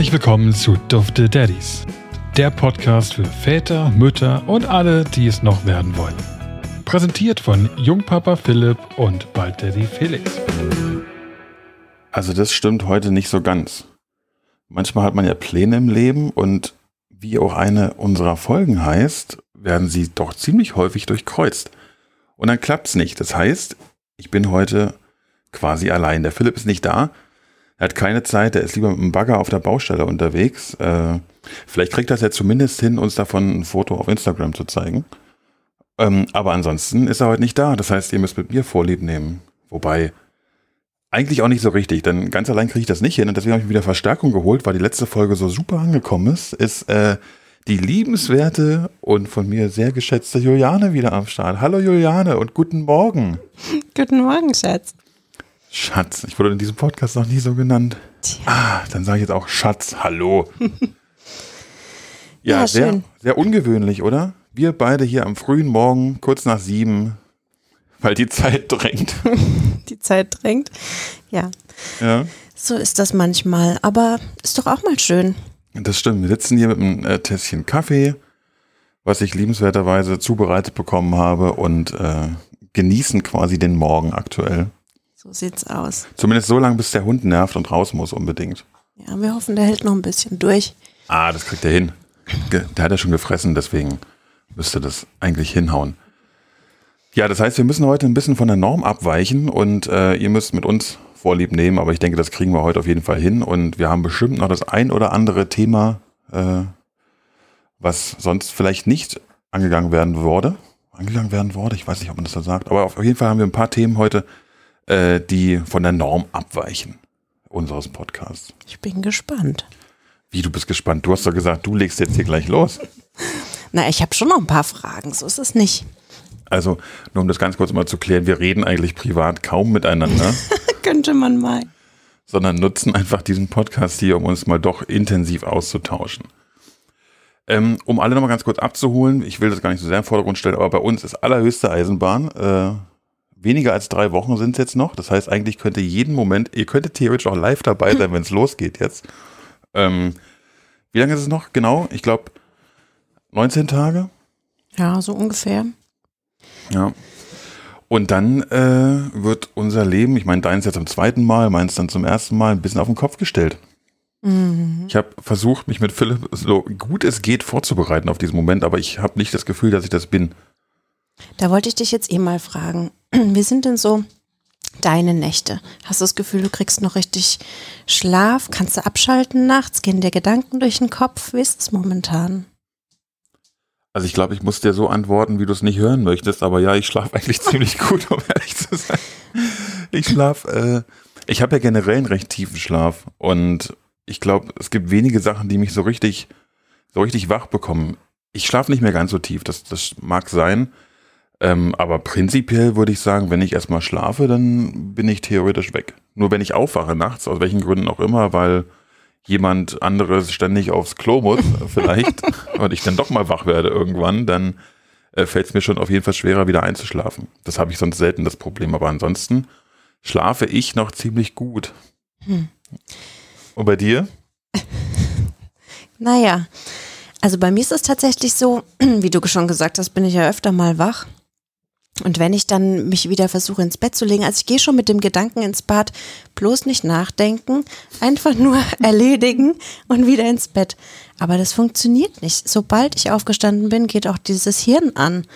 Herzlich willkommen zu Dufte Daddies, der Podcast für Väter, Mütter und alle, die es noch werden wollen. Präsentiert von Jungpapa Philipp und bald Daddy Felix. Also das stimmt heute nicht so ganz. Manchmal hat man ja Pläne im Leben und wie auch eine unserer Folgen heißt, werden sie doch ziemlich häufig durchkreuzt. Und dann klappt's nicht. Das heißt, ich bin heute quasi allein. Der Philipp ist nicht da. Er hat keine Zeit, er ist lieber mit dem Bagger auf der Baustelle unterwegs. Äh, vielleicht kriegt es ja zumindest hin, uns davon ein Foto auf Instagram zu zeigen. Ähm, aber ansonsten ist er heute nicht da. Das heißt, ihr müsst mit mir Vorlieb nehmen. Wobei, eigentlich auch nicht so richtig, denn ganz allein kriege ich das nicht hin und deswegen habe ich mir wieder Verstärkung geholt, weil die letzte Folge so super angekommen ist, ist äh, die liebenswerte und von mir sehr geschätzte Juliane wieder am Start. Hallo Juliane und guten Morgen. Guten Morgen, Schatz. Schatz, ich wurde in diesem Podcast noch nie so genannt. Tja. Ah, dann sage ich jetzt auch Schatz, hallo. ja, Ja, sehr, sehr ungewöhnlich, oder? Wir beide hier am frühen Morgen, kurz nach sieben, weil die Zeit drängt. Die Zeit drängt. Ja, ja. so ist das manchmal. Aber ist doch auch mal schön. Das stimmt. Wir sitzen hier mit einem äh, Tässchen Kaffee, was ich liebenswerterweise zubereitet bekommen habe und äh, genießen quasi den Morgen aktuell. So sieht's aus. Zumindest so lange, bis der Hund nervt und raus muss unbedingt. Ja, wir hoffen, der hält noch ein bisschen durch. Ah, das kriegt er hin. Der hat ja schon gefressen, deswegen müsste das eigentlich hinhauen. Ja, das heißt, wir müssen heute ein bisschen von der Norm abweichen und äh, ihr müsst mit uns Vorlieb nehmen, aber ich denke, das kriegen wir heute auf jeden Fall hin und wir haben bestimmt noch das ein oder andere Thema, äh, was sonst vielleicht nicht angegangen werden wurde. Angegangen werden wurde, ich weiß nicht, ob man das so sagt, aber auf jeden Fall haben wir ein paar Themen heute, äh, die von der Norm abweichen unseres Podcasts. Ich bin gespannt. Wie, du bist gespannt. Du hast doch gesagt, du legst jetzt hier gleich los. Na, ich habe schon noch ein paar Fragen. So ist es nicht. Also, nur um das ganz kurz mal zu klären, wir reden eigentlich privat kaum miteinander, Könnte man mal. sondern nutzen einfach diesen Podcast hier, um uns mal doch intensiv auszutauschen. Ähm, um alle nochmal ganz kurz abzuholen, ich will das gar nicht so sehr im Vordergrund stellen, aber bei uns ist allerhöchste Eisenbahn. Äh, weniger als drei Wochen sind es jetzt noch. Das heißt, eigentlich könnte jeden Moment, ihr könntet theoretisch auch live dabei sein, wenn es losgeht jetzt. Ähm, wie lange ist es noch? Genau, ich glaube 19 Tage. Ja, so ungefähr. Ja. Und dann äh, wird unser Leben, ich meine, deins jetzt zum zweiten Mal, meins dann zum ersten Mal, ein bisschen auf den Kopf gestellt. Mhm. Ich habe versucht, mich mit Philipp so gut es geht vorzubereiten auf diesen Moment, aber ich habe nicht das Gefühl, dass ich das bin. Da wollte ich dich jetzt eh mal fragen. Wie sind denn so deine Nächte? Hast du das Gefühl, du kriegst noch richtig Schlaf? Kannst du abschalten nachts? Gehen dir Gedanken durch den Kopf? Wie ist es momentan? Also ich glaube, ich muss dir so antworten, wie du es nicht hören möchtest, aber ja, ich schlafe eigentlich ziemlich gut, um ehrlich zu sein. Ich schlafe, äh, ich habe ja generell einen recht tiefen Schlaf und ich glaube, es gibt wenige Sachen, die mich so richtig, so richtig wach bekommen. Ich schlafe nicht mehr ganz so tief, das, das mag sein, ähm, aber prinzipiell würde ich sagen, wenn ich erstmal schlafe, dann bin ich theoretisch weg. Nur wenn ich aufwache nachts, aus welchen Gründen auch immer, weil jemand anderes ständig aufs Klo muss, vielleicht, und ich dann doch mal wach werde irgendwann, dann äh, fällt es mir schon auf jeden Fall schwerer, wieder einzuschlafen. Das habe ich sonst selten das Problem, aber ansonsten schlafe ich noch ziemlich gut. Hm. Und bei dir? Naja, also bei mir ist es tatsächlich so, wie du schon gesagt hast, bin ich ja öfter mal wach. Und wenn ich dann mich wieder versuche ins Bett zu legen, also ich gehe schon mit dem Gedanken ins Bad, bloß nicht nachdenken, einfach nur erledigen und wieder ins Bett. Aber das funktioniert nicht. Sobald ich aufgestanden bin, geht auch dieses Hirn an.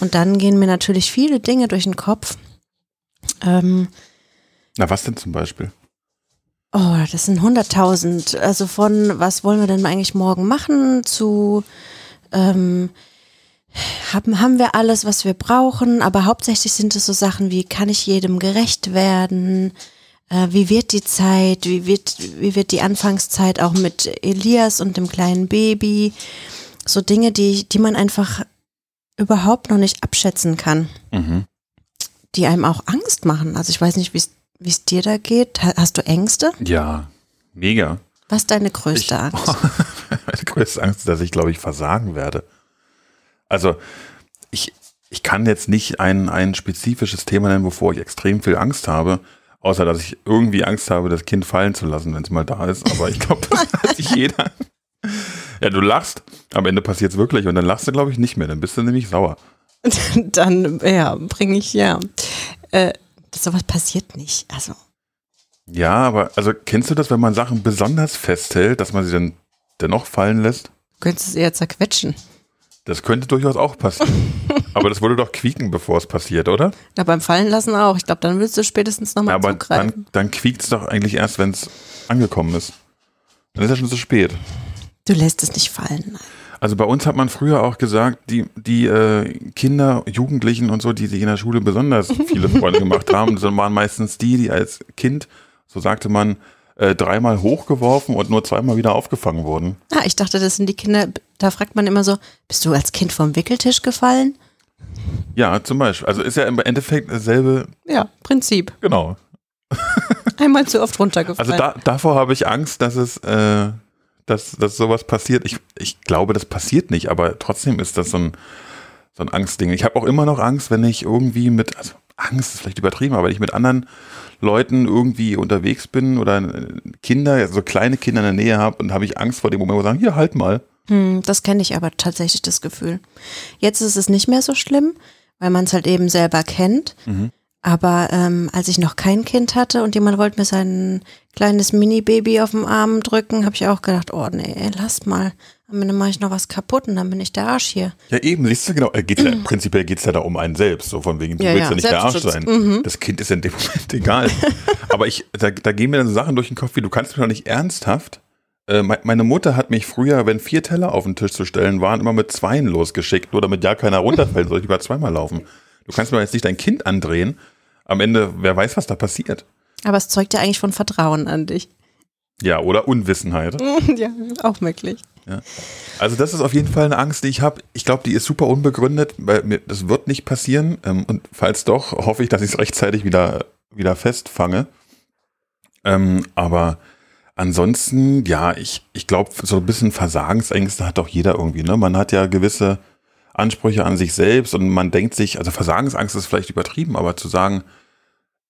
Und dann gehen mir natürlich viele Dinge durch den Kopf. Ähm, Na, was denn zum Beispiel? Oh, das sind 100.000. Also von, was wollen wir denn eigentlich morgen machen, zu, ähm, haben, haben wir alles, was wir brauchen, aber hauptsächlich sind es so Sachen wie, kann ich jedem gerecht werden? Äh, wie wird die Zeit? Wie wird, wie wird die Anfangszeit auch mit Elias und dem kleinen Baby? So Dinge, die, die man einfach überhaupt noch nicht abschätzen kann, Mhm. die einem auch Angst machen. Also ich weiß nicht, wie es dir da geht. Ha- Hast du Ängste? Ja, mega. Was ist deine größte Ich- Angst? Meine größte Angst ist, dass ich, glaube ich, versagen werde. Also, ich, ich kann jetzt nicht ein, ein spezifisches Thema nennen, wovor ich extrem viel Angst habe, außer dass ich irgendwie Angst habe, das Kind fallen zu lassen, wenn es mal da ist. Aber ich glaube, das, jeder. Ja, du lachst. Am Ende passiert es wirklich und dann lachst du, glaube ich, nicht mehr. Dann bist du nämlich sauer. dann, ja, bringe ich, ja. Äh, sowas passiert nicht. Also. Ja, aber also kennst du das, wenn man Sachen besonders festhält, dass man sie dann dennoch fallen lässt? Du könntest es eher zerquetschen. Das könnte durchaus auch passieren. aber das würde doch quieken, bevor es passiert, oder? Ja, beim Fallenlassen auch. Ich glaube, dann willst du spätestens nochmal Ja, aber zugreifen. dann, dann quiekt es doch eigentlich erst, wenn es angekommen ist. Dann ist ja schon zu spät. Du lässt es nicht fallen. Also bei uns hat man früher auch gesagt, die, die äh, Kinder, Jugendlichen und so, die sich in der Schule besonders viele Freunde gemacht haben, das waren meistens die, die als Kind, so sagte man, äh, dreimal hochgeworfen und nur zweimal wieder aufgefangen wurden. Ah, ich dachte, das sind die Kinder, da fragt man immer so, bist du als Kind vom Wickeltisch gefallen? Ja, zum Beispiel. Also ist ja im Endeffekt dasselbe, Ja, Prinzip. genau. Einmal zu oft runtergefallen. Also da, davor habe ich Angst, dass es, äh, dass, dass sowas passiert. Ich, ich glaube, das passiert nicht, aber trotzdem ist das so ein, so ein Angstding. Ich habe auch immer noch Angst, wenn ich irgendwie mit, also Angst ist vielleicht übertrieben, aber wenn ich mit anderen Leuten irgendwie unterwegs bin oder Kinder, so kleine Kinder in der Nähe habe und habe ich Angst vor dem Moment, wo sie sagen, hier, halt mal. Hm, das kenne ich aber tatsächlich, das Gefühl. Jetzt ist es nicht mehr so schlimm, weil man es halt eben selber kennt. Mhm. Aber ähm, als ich noch kein Kind hatte und jemand wollte mir sein kleines Mini-Baby auf dem Arm drücken, habe ich auch gedacht, oh nee, lasst mal. Am Ende mache ich noch was kaputt und dann bin ich der Arsch hier. Ja, eben, siehst du, genau. Äh, Geht's ja, prinzipiell geht es ja da um einen selbst. So von wegen, du Ja, willst ja, ja nicht der Arsch sein. Mhm. Das Kind ist in dem Moment egal. Aber ich, da, da gehen mir dann so Sachen durch den Kopf, wie du kannst mir doch nicht ernsthaft. Äh, me- meine Mutter hat mich früher, wenn vier Teller auf den Tisch zu stellen waren, immer mit zweien losgeschickt, nur damit ja keiner runterfällt, soll ich lieber zweimal laufen. Du kannst mir jetzt nicht dein Kind andrehen. Am Ende, wer weiß, was da passiert. Aber es zeugt ja eigentlich von Vertrauen an dich. Ja, oder Unwissenheit. ja, auch möglich. Also das ist auf jeden Fall eine Angst, die ich habe. Ich glaube, die ist super unbegründet, weil mir, das wird nicht passieren. Ähm, und falls doch, hoffe ich, dass ich es rechtzeitig wieder, wieder festfange. Ähm, aber ansonsten, ja, ich, ich glaube, so ein bisschen Versagensängste hat doch jeder irgendwie. Ne? Man hat ja gewisse Ansprüche an sich selbst und man denkt sich, also Versagensangst ist vielleicht übertrieben, aber zu sagen,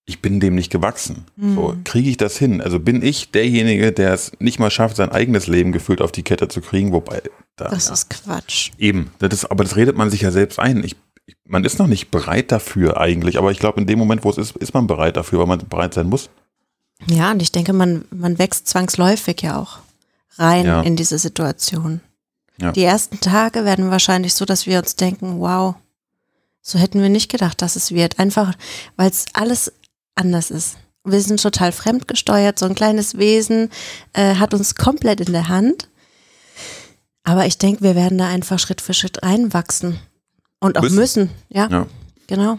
ich bin dem nicht gewachsen. So, kriege ich das hin? Also bin ich derjenige, der es nicht mal schafft, sein eigenes Leben gefühlt auf die Kette zu kriegen, wobei da, Das ist Quatsch. eben, das ist, aber das redet man sich ja selbst ein. Ich, ich, man ist noch nicht bereit dafür eigentlich, aber ich glaube, in dem Moment, wo es ist, ist man bereit dafür, weil man bereit sein muss. Ja, und ich denke, man, man wächst zwangsläufig ja auch rein Ja. in diese Situation. Ja. Die ersten Tage werden wahrscheinlich so, dass wir uns denken, wow, so hätten wir nicht gedacht, dass es wird. Einfach, weil es alles anders ist. Wir sind total fremdgesteuert, so ein kleines Wesen äh, hat uns komplett in der Hand. Aber ich denke, wir werden da einfach Schritt für Schritt reinwachsen. Und auch Müssen. müssen, ja, Ja. genau.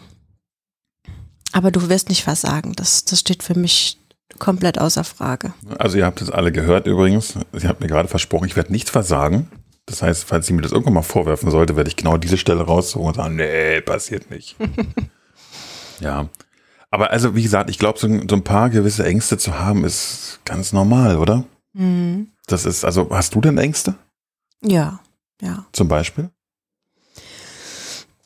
Aber du wirst nicht versagen. Das, das steht für mich komplett außer Frage. Also ihr habt es alle gehört übrigens. Sie hat mir gerade versprochen, ich werde nichts versagen. Das heißt, falls sie mir das irgendwann mal vorwerfen sollte, werde ich genau diese Stelle raussuchen und sagen, nee, passiert nicht. ja. Aber also, wie gesagt, ich glaube, so, ein- so ein paar gewisse Ängste zu haben, ist ganz normal, oder? Mhm. Das ist, also, hast du denn Ängste? Ja, ja. Zum Beispiel?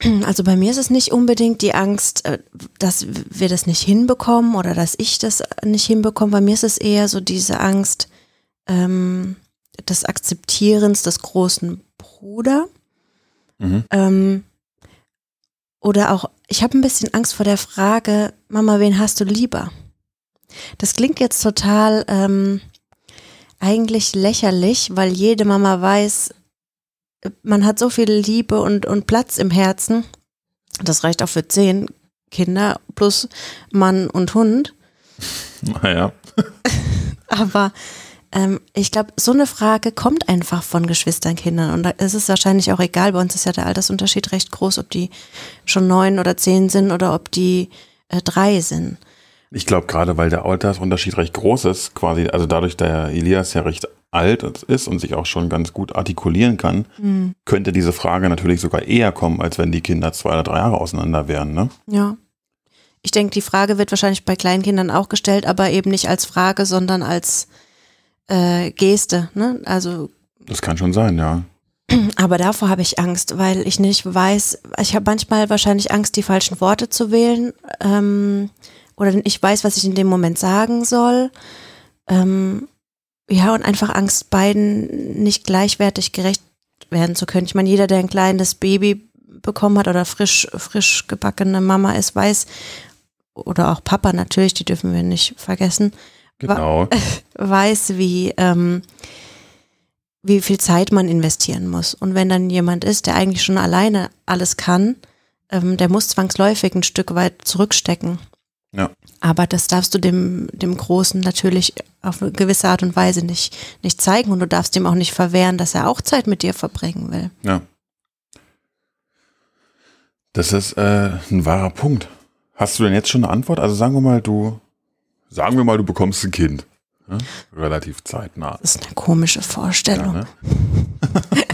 Also bei mir ist es nicht unbedingt die Angst, äh, dass wir das nicht hinbekommen oder dass ich das nicht hinbekomme. Bei mir ist es eher so diese Angst ähm, des Akzeptierens des großen Bruder. Mhm. Ähm, oder auch, ich habe ein bisschen Angst vor der Frage, Mama, wen hast du lieber? Das klingt jetzt total ähm, eigentlich lächerlich, weil jede Mama weiß, man hat so viel Liebe und, und Platz im Herzen. Das reicht auch für zehn Kinder plus Mann und Hund. Naja. Aber ähm, ich glaube, so eine Frage kommt einfach von Geschwisternkindern. Und da ist es wahrscheinlich auch egal. Bei uns ist ja der Altersunterschied recht groß, ob die schon neun oder zehn sind oder ob die äh, drei sind. Ich glaube, gerade weil der Altersunterschied recht groß ist, quasi, also dadurch, der Elias ja recht alt ist und sich auch schon ganz gut artikulieren kann, könnte diese Frage natürlich sogar eher kommen, als wenn die Kinder zwei oder drei Jahre auseinander wären, ne? Ja. Ich denke, die Frage wird wahrscheinlich bei Kleinkindern auch gestellt, aber eben nicht als Frage, sondern als äh, Geste. Ne? Also Das kann schon sein, ja. Aber davor habe ich Angst, weil ich nicht weiß, ich habe manchmal wahrscheinlich Angst, die falschen Worte zu wählen. Ähm, oder ich weiß, was ich in dem Moment sagen soll. Ähm, ja, und einfach Angst, beiden nicht gleichwertig gerecht werden zu können. Ich meine, jeder, der ein kleines Baby bekommen hat oder frisch, frisch gebackene Mama ist, weiß, oder auch Papa natürlich, die dürfen wir nicht vergessen, Genau. weiß, wie, ähm, wie viel Zeit man investieren muss. Und wenn dann jemand ist, der eigentlich schon alleine alles kann, ähm, der muss zwangsläufig ein Stück weit zurückstecken. Ja. Aber das darfst du dem, dem Großen natürlich auf eine gewisse Art und Weise nicht, nicht zeigen und du darfst ihm auch nicht verwehren, dass er auch Zeit mit dir verbringen will. Ja. Das ist äh, ein wahrer Punkt. Hast du denn jetzt schon eine Antwort? Also sagen wir mal, du, sagen wir mal, du bekommst ein Kind. Ja? Relativ zeitnah. Das ist eine komische Ja, Vorstellung. ne?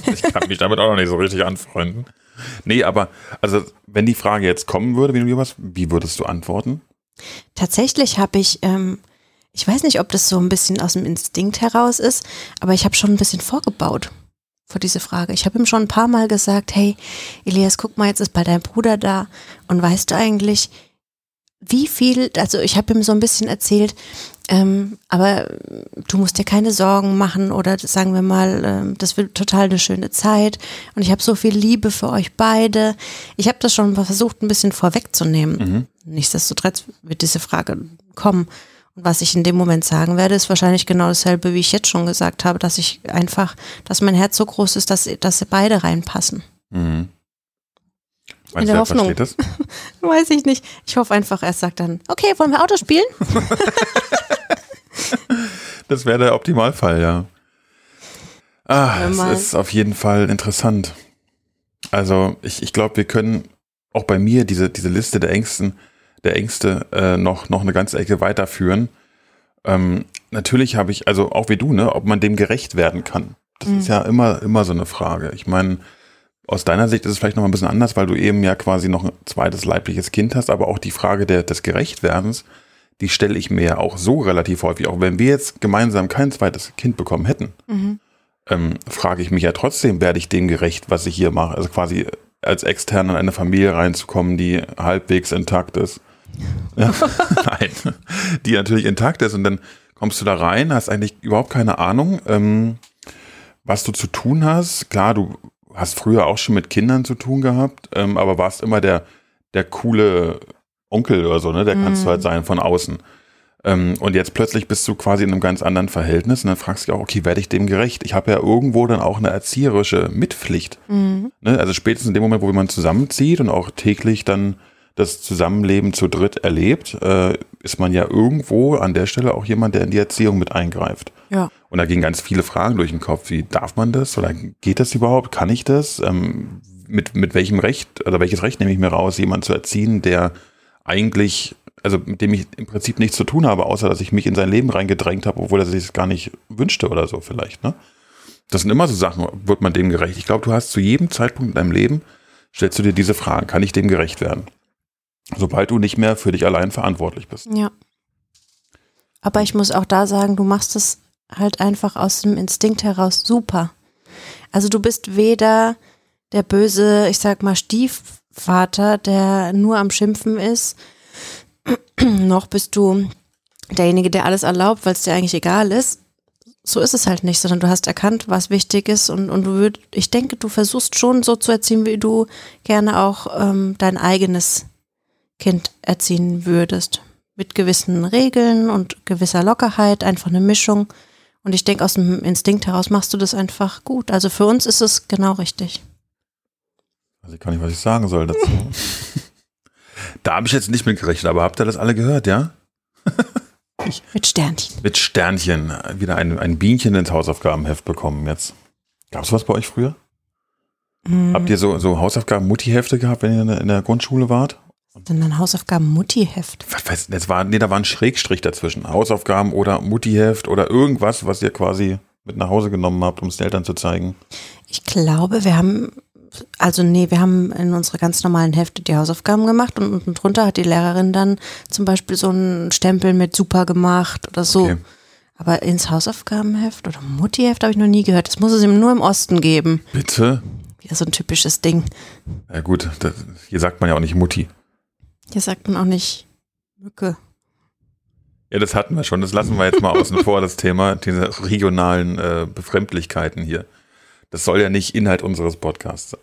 ich kann mich damit auch noch nicht so richtig anfreunden. Nee, aber also wenn die Frage jetzt kommen würde, wie du was, wie würdest du antworten? Tatsächlich habe ich, ähm, ich weiß nicht, ob das so ein bisschen aus dem Instinkt heraus ist, aber ich habe schon ein bisschen vorgebaut vor diese Frage. Ich habe ihm schon ein paar Mal gesagt, hey, Elias, guck mal, jetzt ist bald dein Bruder da und weißt du eigentlich, wie viel, also ich habe ihm so ein bisschen erzählt, ähm, aber du musst dir keine Sorgen machen oder sagen wir mal, ähm, das wird total eine schöne Zeit und ich habe so viel Liebe für euch beide. Ich habe das schon versucht, ein bisschen vorwegzunehmen. Nichtsdestotrotz wird diese Frage kommen. Und was ich in dem Moment sagen werde, ist wahrscheinlich genau dasselbe, wie ich jetzt schon gesagt habe, dass ich einfach, dass mein Herz so groß ist, dass, dass sie beide reinpassen. Mhm. In Meinst der du, er Hoffnung. das? Weiß ich nicht. Ich hoffe einfach, er sagt dann, okay, wollen wir Auto spielen? Das wäre der Optimalfall, ja. Ah, es ist auf jeden Fall interessant. Also ich, ich glaube, wir können auch bei mir diese, diese Liste der Ängsten, der Ängste äh, noch, noch eine ganze Ecke weiterführen. Ähm, natürlich habe ich, also auch wie du, ne, ob man dem gerecht werden kann. Das ist ja immer, immer so eine Frage. Ich meine, aus deiner Sicht ist es vielleicht noch ein bisschen anders, weil du eben ja quasi noch ein zweites leibliches Kind hast, aber auch die Frage der, des Gerechtwerdens, die stelle ich mir ja auch so relativ häufig. Auch wenn wir jetzt gemeinsam kein zweites Kind bekommen hätten, ähm, frage ich mich ja trotzdem, werde ich dem gerecht, was ich hier mache? Also quasi als extern in eine Familie reinzukommen, die halbwegs intakt ist. Ja, nein, die natürlich intakt ist und dann kommst du da rein, hast eigentlich überhaupt keine Ahnung, ähm, was du zu tun hast. Klar, du hast früher auch schon mit Kindern zu tun gehabt, ähm, aber warst immer der, der coole Onkel oder so, ne? Der kannst du halt sein von außen. Ähm, und jetzt plötzlich bist du quasi in einem ganz anderen Verhältnis und dann fragst du dich auch, okay, werde ich dem gerecht? Ich habe ja irgendwo dann auch eine erzieherische Mitpflicht. Ne? Also spätestens in dem Moment, wo man zusammenzieht und auch täglich dann das Zusammenleben zu dritt erlebt, äh, ist man ja irgendwo an der Stelle auch jemand, der in die Erziehung mit eingreift. Ja. Und da gingen ganz viele Fragen durch den Kopf. Wie darf man das? Oder geht das überhaupt? Kann ich das? Ähm, mit, mit welchem Recht oder welches Recht nehme ich mir raus, jemanden zu erziehen, der eigentlich, also mit dem ich im Prinzip nichts zu tun habe, außer dass ich mich in sein Leben reingedrängt habe, obwohl er sich es gar nicht wünschte oder so vielleicht. Ne? Das sind immer so Sachen, wird man dem gerecht? Ich glaube, du hast zu jedem Zeitpunkt in deinem Leben, stellst du dir diese Fragen, kann ich dem gerecht werden? Sobald du nicht mehr für dich allein verantwortlich bist. Ja. Aber ich muss auch da sagen, du machst es halt einfach aus dem Instinkt heraus super. Also du bist weder der böse, ich sag mal, Stiefvater, der nur am Schimpfen ist, noch bist du derjenige, der alles erlaubt, weil es dir eigentlich egal ist. So ist es halt nicht, sondern du hast erkannt, was wichtig ist und, und du würd, ich denke, du versuchst schon so zu erziehen, wie du gerne auch ähm, dein eigenes Kind erziehen würdest. Mit gewissen Regeln und gewisser Lockerheit, einfach eine Mischung. Und ich denke, aus dem Instinkt heraus machst du das einfach gut. Also für uns ist es genau richtig. Also ich kann nicht, was ich sagen soll dazu. da habe ich jetzt nicht mit gerechnet, aber habt ihr das alle gehört, ja? Mit Sternchen. Mit Sternchen. Wieder ein, ein Bienchen ins Hausaufgabenheft bekommen jetzt. Gab es was bei euch früher? Habt ihr so, so Hausaufgaben-Mutti-Hefte gehabt, wenn ihr in der, in der Grundschule wart? Dann ein Hausaufgaben-Mutti-Heft. Was weiß, das war, nee, da war ein Schrägstrich dazwischen. Hausaufgaben oder Mutti-Heft oder irgendwas, was ihr quasi mit nach Hause genommen habt, um es den Eltern zu zeigen. Ich glaube, wir haben, also nee, wir haben in unsere ganz normalen Hefte die Hausaufgaben gemacht und unten drunter hat die Lehrerin dann zum Beispiel so einen Stempel mit super gemacht oder so. Okay. Aber ins Hausaufgabenheft oder Mutti-Heft habe ich noch nie gehört. Das muss es ihm nur im Osten geben. Bitte? Wieder so ein typisches Ding. Ja gut, das, hier sagt man ja auch nicht Mutti. Hier sagt man auch nicht Mücke. Ja, das hatten wir schon. Das lassen wir jetzt mal außen vor, das Thema, diese regionalen äh, Befremdlichkeiten hier. Das soll ja nicht Inhalt unseres Podcasts sein.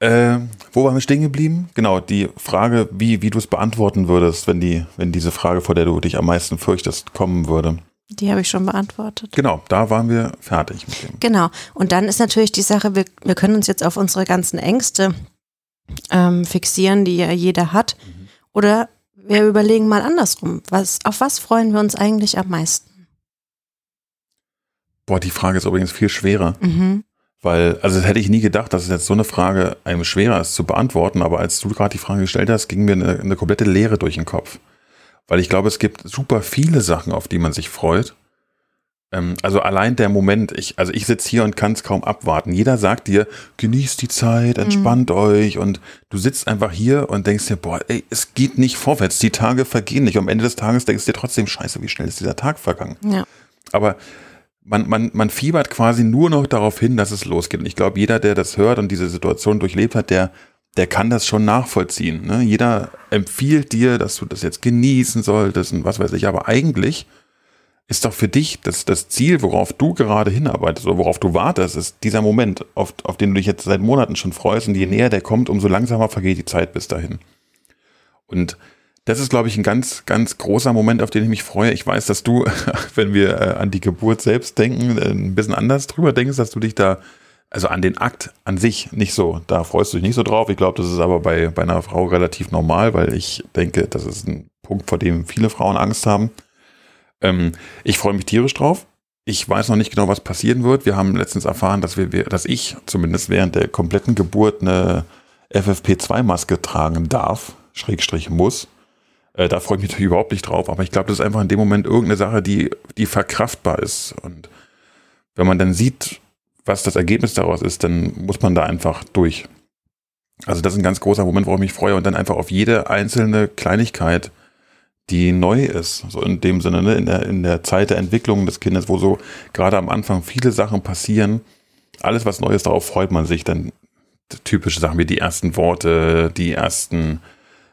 Äh, wo waren wir stehen geblieben? Genau, die Frage, wie, wie du es beantworten würdest, wenn, die, wenn diese Frage, vor der du dich am meisten fürchtest, kommen würde. Die habe ich schon beantwortet. Genau, da waren wir fertig mit dem. Genau. Und dann ist natürlich die Sache, wir, wir können uns jetzt auf unsere ganzen Ängste ähm, fixieren, die ja jeder hat. Mhm. Oder wir überlegen mal andersrum. Was, auf was freuen wir uns eigentlich am meisten? Boah, die Frage ist übrigens viel schwerer. Mhm. Weil, also das hätte ich nie gedacht, dass es jetzt so eine Frage einem schwerer ist zu beantworten, aber als du gerade die Frage gestellt hast, ging mir eine, eine komplette Leere durch den Kopf. Weil ich glaube, es gibt super viele Sachen, auf die man sich freut. Ähm, also allein der Moment, ich, also ich sitze hier und kann es kaum abwarten. Jeder sagt dir, genießt die Zeit, mhm. entspannt mhm. euch und du sitzt einfach hier und denkst dir, boah, ey, es geht nicht vorwärts, die Tage vergehen nicht. Am Ende des Tages denkst du dir trotzdem, scheiße, wie schnell ist dieser Tag vergangen. Ja. Aber man, man, man fiebert quasi nur noch darauf hin, dass es losgeht. Und ich glaube, jeder, der das hört und diese Situation durchlebt hat, der, der kann das schon nachvollziehen. Ne? Jeder empfiehlt dir, dass du das jetzt genießen solltest und was weiß ich. Aber eigentlich ist doch für dich das, das Ziel, worauf du gerade hinarbeitest oder worauf du wartest, ist dieser Moment, auf, auf den du dich jetzt seit Monaten schon freust. Und je näher der kommt, umso langsamer vergeht die Zeit bis dahin. Und das ist, glaube ich, ein ganz, ganz großer Moment, auf den ich mich freue. Ich weiß, dass du, wenn wir äh, an die Geburt selbst denken, äh, ein bisschen anders drüber denkst, dass du dich da, also an den Akt an sich nicht so, da freust du dich nicht so drauf. Ich glaube, das ist aber bei, bei einer Frau relativ normal, weil ich denke, das ist ein Punkt, vor dem viele Frauen Angst haben. Ähm, ich freue mich tierisch drauf. Ich weiß noch nicht genau, was passieren wird. Wir haben letztens erfahren, dass wir, dass ich zumindest während der kompletten Geburt eine FFP2-Maske tragen darf, Schrägstrich muss. Äh, da freue ich mich natürlich überhaupt nicht drauf, aber ich glaube, das ist einfach in dem Moment irgendeine Sache, die, die verkraftbar ist. Und wenn man dann sieht, was das Ergebnis daraus ist, dann muss man da einfach durch. Also das ist ein ganz großer Moment, worauf ich mich freue und dann einfach auf jede einzelne Kleinigkeit, die neu ist, so in dem Sinne, ne? in, der, in der Zeit der Entwicklung des Kindes, wo so gerade am Anfang viele Sachen passieren, alles was neu ist, darauf freut man sich dann typische Sachen wie die ersten Worte, die ersten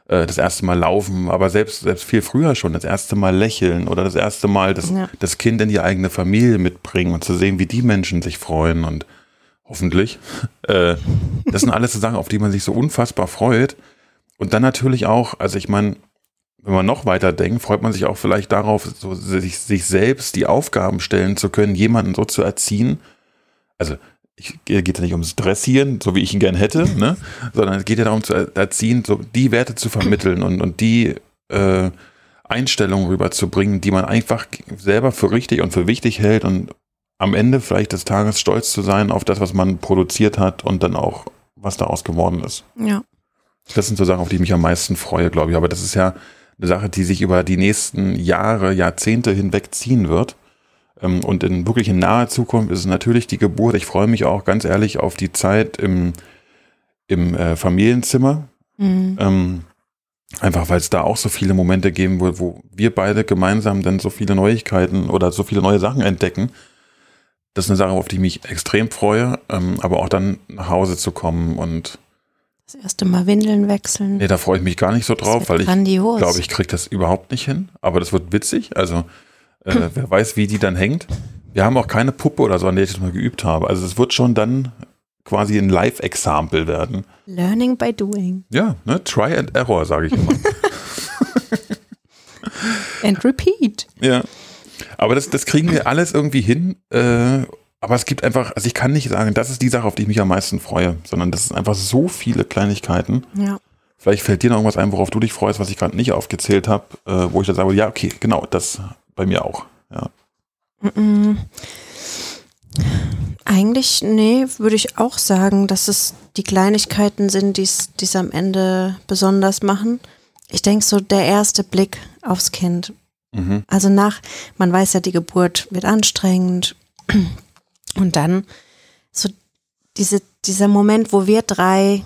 äh, das erste Mal laufen, aber selbst, selbst viel früher schon, das erste Mal lächeln oder das erste Mal das, ja. das Kind in die eigene Familie mitbringen und zu sehen, wie die Menschen sich freuen und hoffentlich. Äh, das sind alles so Sachen, auf die man sich so unfassbar freut. Und dann natürlich auch, also ich meine, wenn man noch weiter denkt, freut man sich auch vielleicht darauf, so sich, sich selbst die Aufgaben stellen zu können, jemanden so zu erziehen. Also ich, geht ja nicht ums Dressieren, so wie ich ihn gern hätte, ne? sondern es geht ja darum zu erziehen, so die Werte zu vermitteln und, und die äh, Einstellungen rüberzubringen, die man einfach selber für richtig und für wichtig hält und am Ende vielleicht des Tages stolz zu sein auf das, was man produziert hat und dann auch, was daraus geworden ist. Ja. Das sind so Sachen, auf die ich mich am meisten freue, glaube ich. Aber das ist ja eine Sache, die sich über die nächsten Jahre, Jahrzehnte hinweg ziehen wird. Ähm, und in wirklich in naher Zukunft ist es natürlich die Geburt. Ich freue mich auch ganz ehrlich auf die Zeit im, im äh, Familienzimmer. Mhm. Ähm, einfach weil es da auch so viele Momente geben wird, wo wir beide gemeinsam dann so viele Neuigkeiten oder so viele neue Sachen entdecken. Das ist eine Sache, auf die ich mich extrem freue, ähm, aber auch dann nach Hause zu kommen und das erste Mal Windeln wechseln. Nee, da freue ich mich gar nicht so drauf, weil ich glaube, ich kriege das überhaupt nicht hin. Aber das wird witzig. Also äh, wer weiß, wie die dann hängt. Wir haben auch keine Puppe oder so, an der ich das mal geübt habe. Also es wird schon dann quasi ein Live-Example werden. Learning by doing. Ja, ne? Try and Error, sage ich immer. and repeat. Ja. Aber das, das kriegen wir alles irgendwie hin. Äh, aber es gibt einfach, also ich kann nicht sagen, das ist die Sache, auf die ich mich am meisten freue, sondern das sind einfach so viele Kleinigkeiten. Ja. Vielleicht fällt dir noch irgendwas ein, worauf du dich freust, was ich gerade nicht aufgezählt habe, äh, wo ich dann sage, ja, okay, genau, das bei mir auch. Ja. Eigentlich, nee, würde ich auch sagen, dass es die Kleinigkeiten sind, die es am Ende besonders machen. Ich denke so, der erste Blick aufs Kind. Mhm. Also nach, man weiß ja, die Geburt wird anstrengend. Und dann so diese, dieser Moment, wo wir drei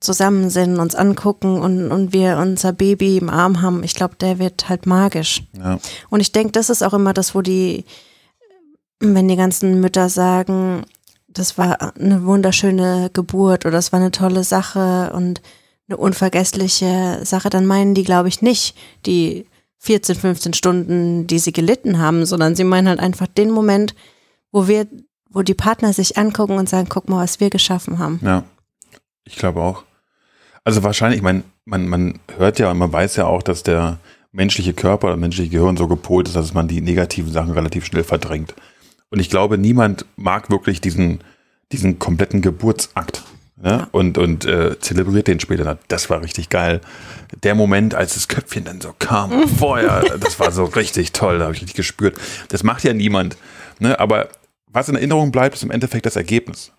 zusammen sind, uns angucken und, und wir unser Baby im Arm haben, ich glaube, der wird halt magisch. Ja. Und ich denke, das ist auch immer das, wo die, wenn die ganzen Mütter sagen, das war eine wunderschöne Geburt oder das war eine tolle Sache und eine unvergessliche Sache, dann meinen die, glaube ich, nicht die 14, 15 Stunden, die sie gelitten haben, sondern sie meinen halt einfach den Moment, wo wir, wo die Partner sich angucken und sagen, guck mal, was wir geschaffen haben. Ja, ich glaube auch. Also wahrscheinlich, ich meine, man, man hört ja und man weiß ja auch, dass der menschliche Körper oder menschliche Gehirn so gepolt ist, dass man die negativen Sachen relativ schnell verdrängt. Und ich glaube, niemand mag wirklich diesen, diesen kompletten Geburtsakt. Ne? Ja. Und, und äh, zelebriert den später. Das war richtig geil. Der Moment, als das Köpfchen dann so kam, vorher, das war so richtig toll, da habe ich richtig gespürt. Das macht ja niemand. Ne? Aber was in Erinnerung bleibt, ist im Endeffekt das Ergebnis.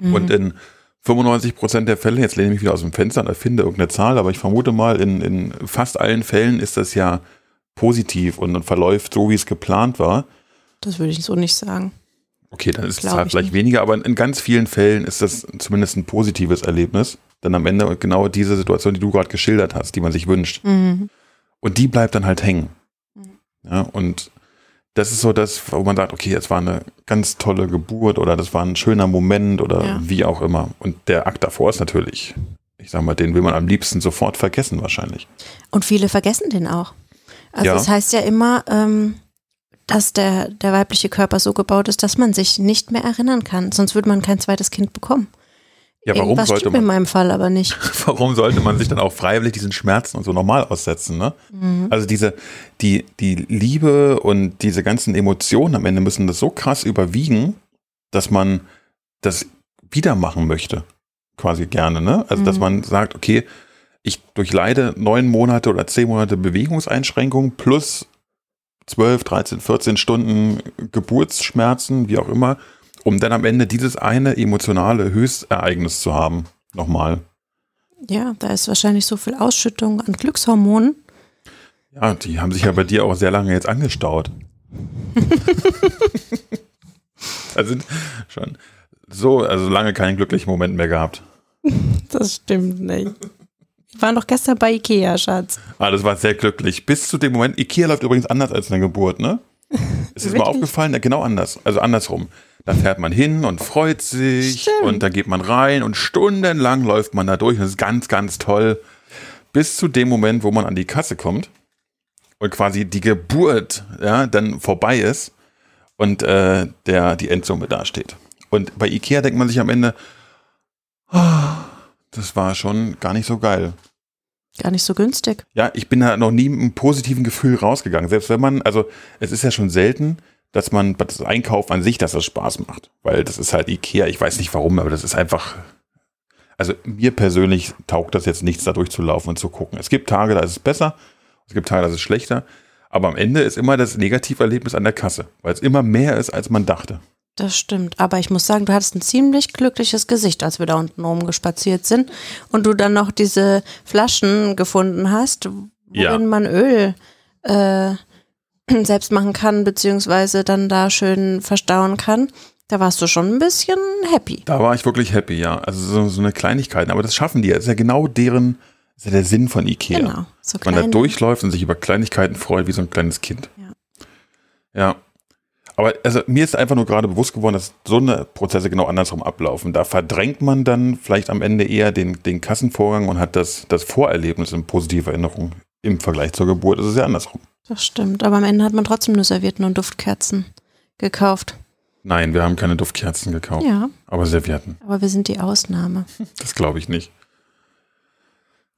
Mhm. Und in 95 Prozent der Fälle, jetzt lehne ich mich wieder aus dem Fenster und erfinde irgendeine Zahl, aber ich vermute mal, in, in fast allen Fällen ist das ja positiv und, und verläuft so, wie es geplant war. Das würde ich so nicht sagen. Okay, dann ist es halt vielleicht nicht. weniger, aber in ganz vielen Fällen ist das zumindest ein positives Erlebnis. Dann am Ende genau diese Situation, die du gerade geschildert hast, die man sich wünscht. Mhm. Und die bleibt dann halt hängen. Mhm. Ja, und das ist so das, wo man sagt, okay, jetzt war eine ganz tolle Geburt oder das war ein schöner Moment oder ja. wie auch immer. Und der Akt davor ist natürlich, ich sag mal, den will man am liebsten sofort vergessen wahrscheinlich. Und viele vergessen den auch. Also ja. das heißt ja immer, ähm, dass der, der weibliche Körper so gebaut ist, dass man sich nicht mehr erinnern kann. Sonst würde man kein zweites Kind bekommen. Ja, warum Irgendwas sollte man, in meinem Fall aber nicht. warum sollte man sich dann auch freiwillig diesen Schmerzen und so normal aussetzen, ne? Mhm. Also diese, die, die Liebe und diese ganzen Emotionen am Ende müssen das so krass überwiegen, dass man das wieder machen möchte. Quasi gerne, ne? Also, mhm. dass man sagt, okay, ich durchleide neun Monate oder zehn Monate Bewegungseinschränkung plus 12, 13, 14 Stunden Geburtsschmerzen, wie auch immer um dann am Ende dieses eine emotionale Höchstereignis zu haben. Nochmal. Ja, da ist wahrscheinlich so viel Ausschüttung an Glückshormonen. Ja, die haben sich ja bei dir auch sehr lange jetzt angestaut. also schon so, also lange keinen glücklichen Moment mehr gehabt. Das stimmt nicht. Wir waren doch gestern bei Ikea, Schatz. Ah, das war sehr glücklich. Bis zu dem Moment. Ikea läuft übrigens anders als eine Geburt, ne? Ist es mal aufgefallen? Ja, genau anders. Also andersrum. Da fährt man hin und freut sich Stimmt. und da geht man rein und stundenlang läuft man da durch und das ist ganz, ganz toll. Bis zu dem Moment, wo man an die Kasse kommt und quasi die Geburt ja, dann vorbei ist und äh, der, die Endsumme dasteht. Und bei Ikea denkt man sich am Ende, oh, das war schon gar nicht so geil. Gar nicht so günstig. Ja, ich bin da noch nie mit einem positiven Gefühl rausgegangen. Selbst wenn man, also es ist ja schon selten, dass man das Einkaufen an sich, dass das Spaß macht. Weil das ist halt Ikea, ich weiß nicht warum, aber das ist einfach. Also mir persönlich taugt das jetzt nichts, da durchzulaufen und zu gucken. Es gibt Tage, da ist es besser, es gibt Tage, da ist es schlechter. Aber am Ende ist immer das Negativerlebnis an der Kasse, weil es immer mehr ist, als man dachte. Das stimmt. Aber ich muss sagen, du hattest ein ziemlich glückliches Gesicht, als wir da unten rumgespaziert sind und du dann noch diese Flaschen gefunden hast, worin ja. man Öl äh, selbst machen kann, beziehungsweise dann da schön verstauen kann. Da warst du schon ein bisschen happy. Da war ich wirklich happy, ja. Also so, so eine Kleinigkeit. Aber das schaffen die. Das ist ja genau deren, ist ja der Sinn von Ikea. Genau. So Man da durchläuft und sich über Kleinigkeiten freut, wie so ein kleines Kind. Ja. Ja. Aber also mir ist einfach nur gerade bewusst geworden, dass so eine Prozesse genau andersrum ablaufen. Da verdrängt man dann vielleicht am Ende eher den, den Kassenvorgang und hat das, das Vorerlebnis in positiver Erinnerung. Im Vergleich zur Geburt ist es ja andersrum. Das stimmt, aber am Ende hat man trotzdem nur Servietten und Duftkerzen gekauft. Nein, wir haben keine Duftkerzen gekauft. Ja. Aber Servietten. Aber wir sind die Ausnahme. Das glaube ich nicht.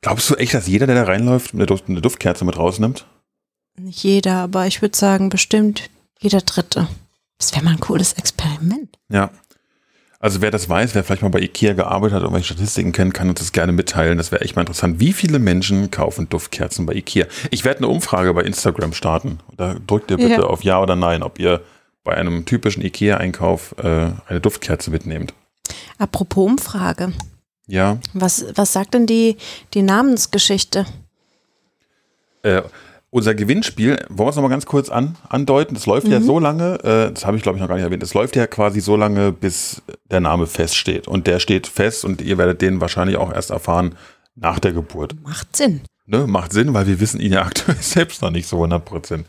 Glaubst du echt, dass jeder, der da reinläuft, eine, Duft, eine Duftkerze mit rausnimmt? Nicht jeder, aber ich würde sagen, bestimmt jeder Dritte. Das wäre mal ein cooles Experiment. Ja. Also wer das weiß, wer vielleicht mal bei Ikea gearbeitet hat und welche Statistiken kennt, kann uns das gerne mitteilen. Das wäre echt mal interessant. Wie viele Menschen kaufen Duftkerzen bei Ikea? Ich werde eine Umfrage bei Instagram starten. Da drückt ihr bitte ja. auf Ja oder Nein, ob ihr bei einem typischen Ikea-Einkauf äh, eine Duftkerze mitnehmt. Apropos Umfrage. Ja. Was, was sagt denn die, die Namensgeschichte? Äh, unser Gewinnspiel, wollen wir es nochmal ganz kurz an, andeuten? Das läuft mhm. ja so lange, äh, das habe ich glaube ich noch gar nicht erwähnt, das läuft ja quasi so lange, bis der Name feststeht. Und der steht fest und ihr werdet den wahrscheinlich auch erst erfahren nach der Geburt. Macht Sinn. Ne? Macht Sinn, weil wir wissen ihn ja aktuell selbst noch nicht so 100 Prozent.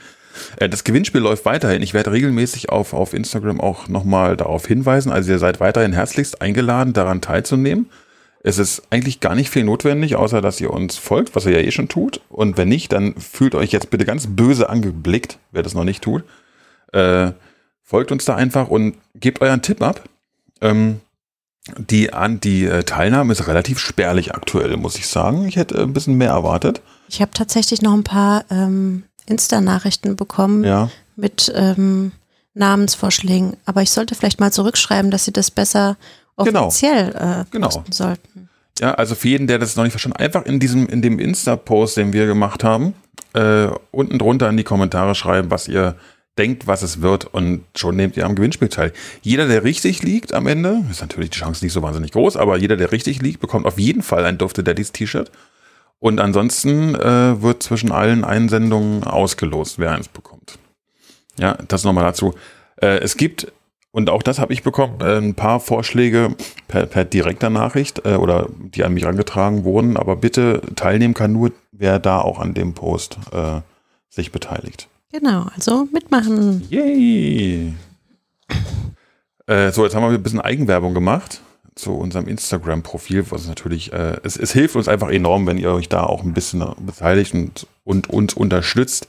Äh, das Gewinnspiel läuft weiterhin. Ich werde regelmäßig auf, auf Instagram auch nochmal darauf hinweisen. Also ihr seid weiterhin herzlichst eingeladen, daran teilzunehmen. Es ist eigentlich gar nicht viel notwendig, außer dass ihr uns folgt, was ihr ja eh schon tut. Und wenn nicht, dann fühlt euch jetzt bitte ganz böse angeblickt, wer das noch nicht tut. Äh, folgt uns da einfach und gebt euren Tipp ab. Ähm, die, an, die äh, Teilnahme ist relativ spärlich aktuell, muss ich sagen. Ich hätte ein bisschen mehr erwartet. Ich habe tatsächlich noch ein paar ähm, Insta-Nachrichten bekommen Ja. mit ähm, Namensvorschlägen. Aber ich sollte vielleicht mal zurückschreiben, dass sie das besser Genau. offiziell äh, Genau. sollten. Ja, also für jeden, der das noch nicht verstanden einfach in diesem, in dem Insta-Post, den wir gemacht haben, äh, unten drunter in die Kommentare schreiben, was ihr denkt, was es wird und schon nehmt ihr am Gewinnspiel teil. Jeder, der richtig liegt am Ende, ist natürlich die Chance nicht so wahnsinnig groß, aber jeder, der richtig liegt, bekommt auf jeden Fall ein Dufte Daddies T-Shirt. Und ansonsten äh, wird zwischen allen Einsendungen ausgelost, wer eins bekommt. Ja, das nochmal dazu. Äh, es gibt, und auch das habe ich bekommen, äh, ein paar Vorschläge per, per direkter Nachricht äh, oder die an mich herangetragen wurden, aber bitte teilnehmen kann nur, wer da auch an dem Post äh, sich beteiligt. Genau, also mitmachen. Yay! Äh, so, jetzt haben wir ein bisschen Eigenwerbung gemacht zu unserem Instagram-Profil, was natürlich, äh, es, es hilft uns einfach enorm, wenn ihr euch da auch ein bisschen beteiligt und, und uns unterstützt.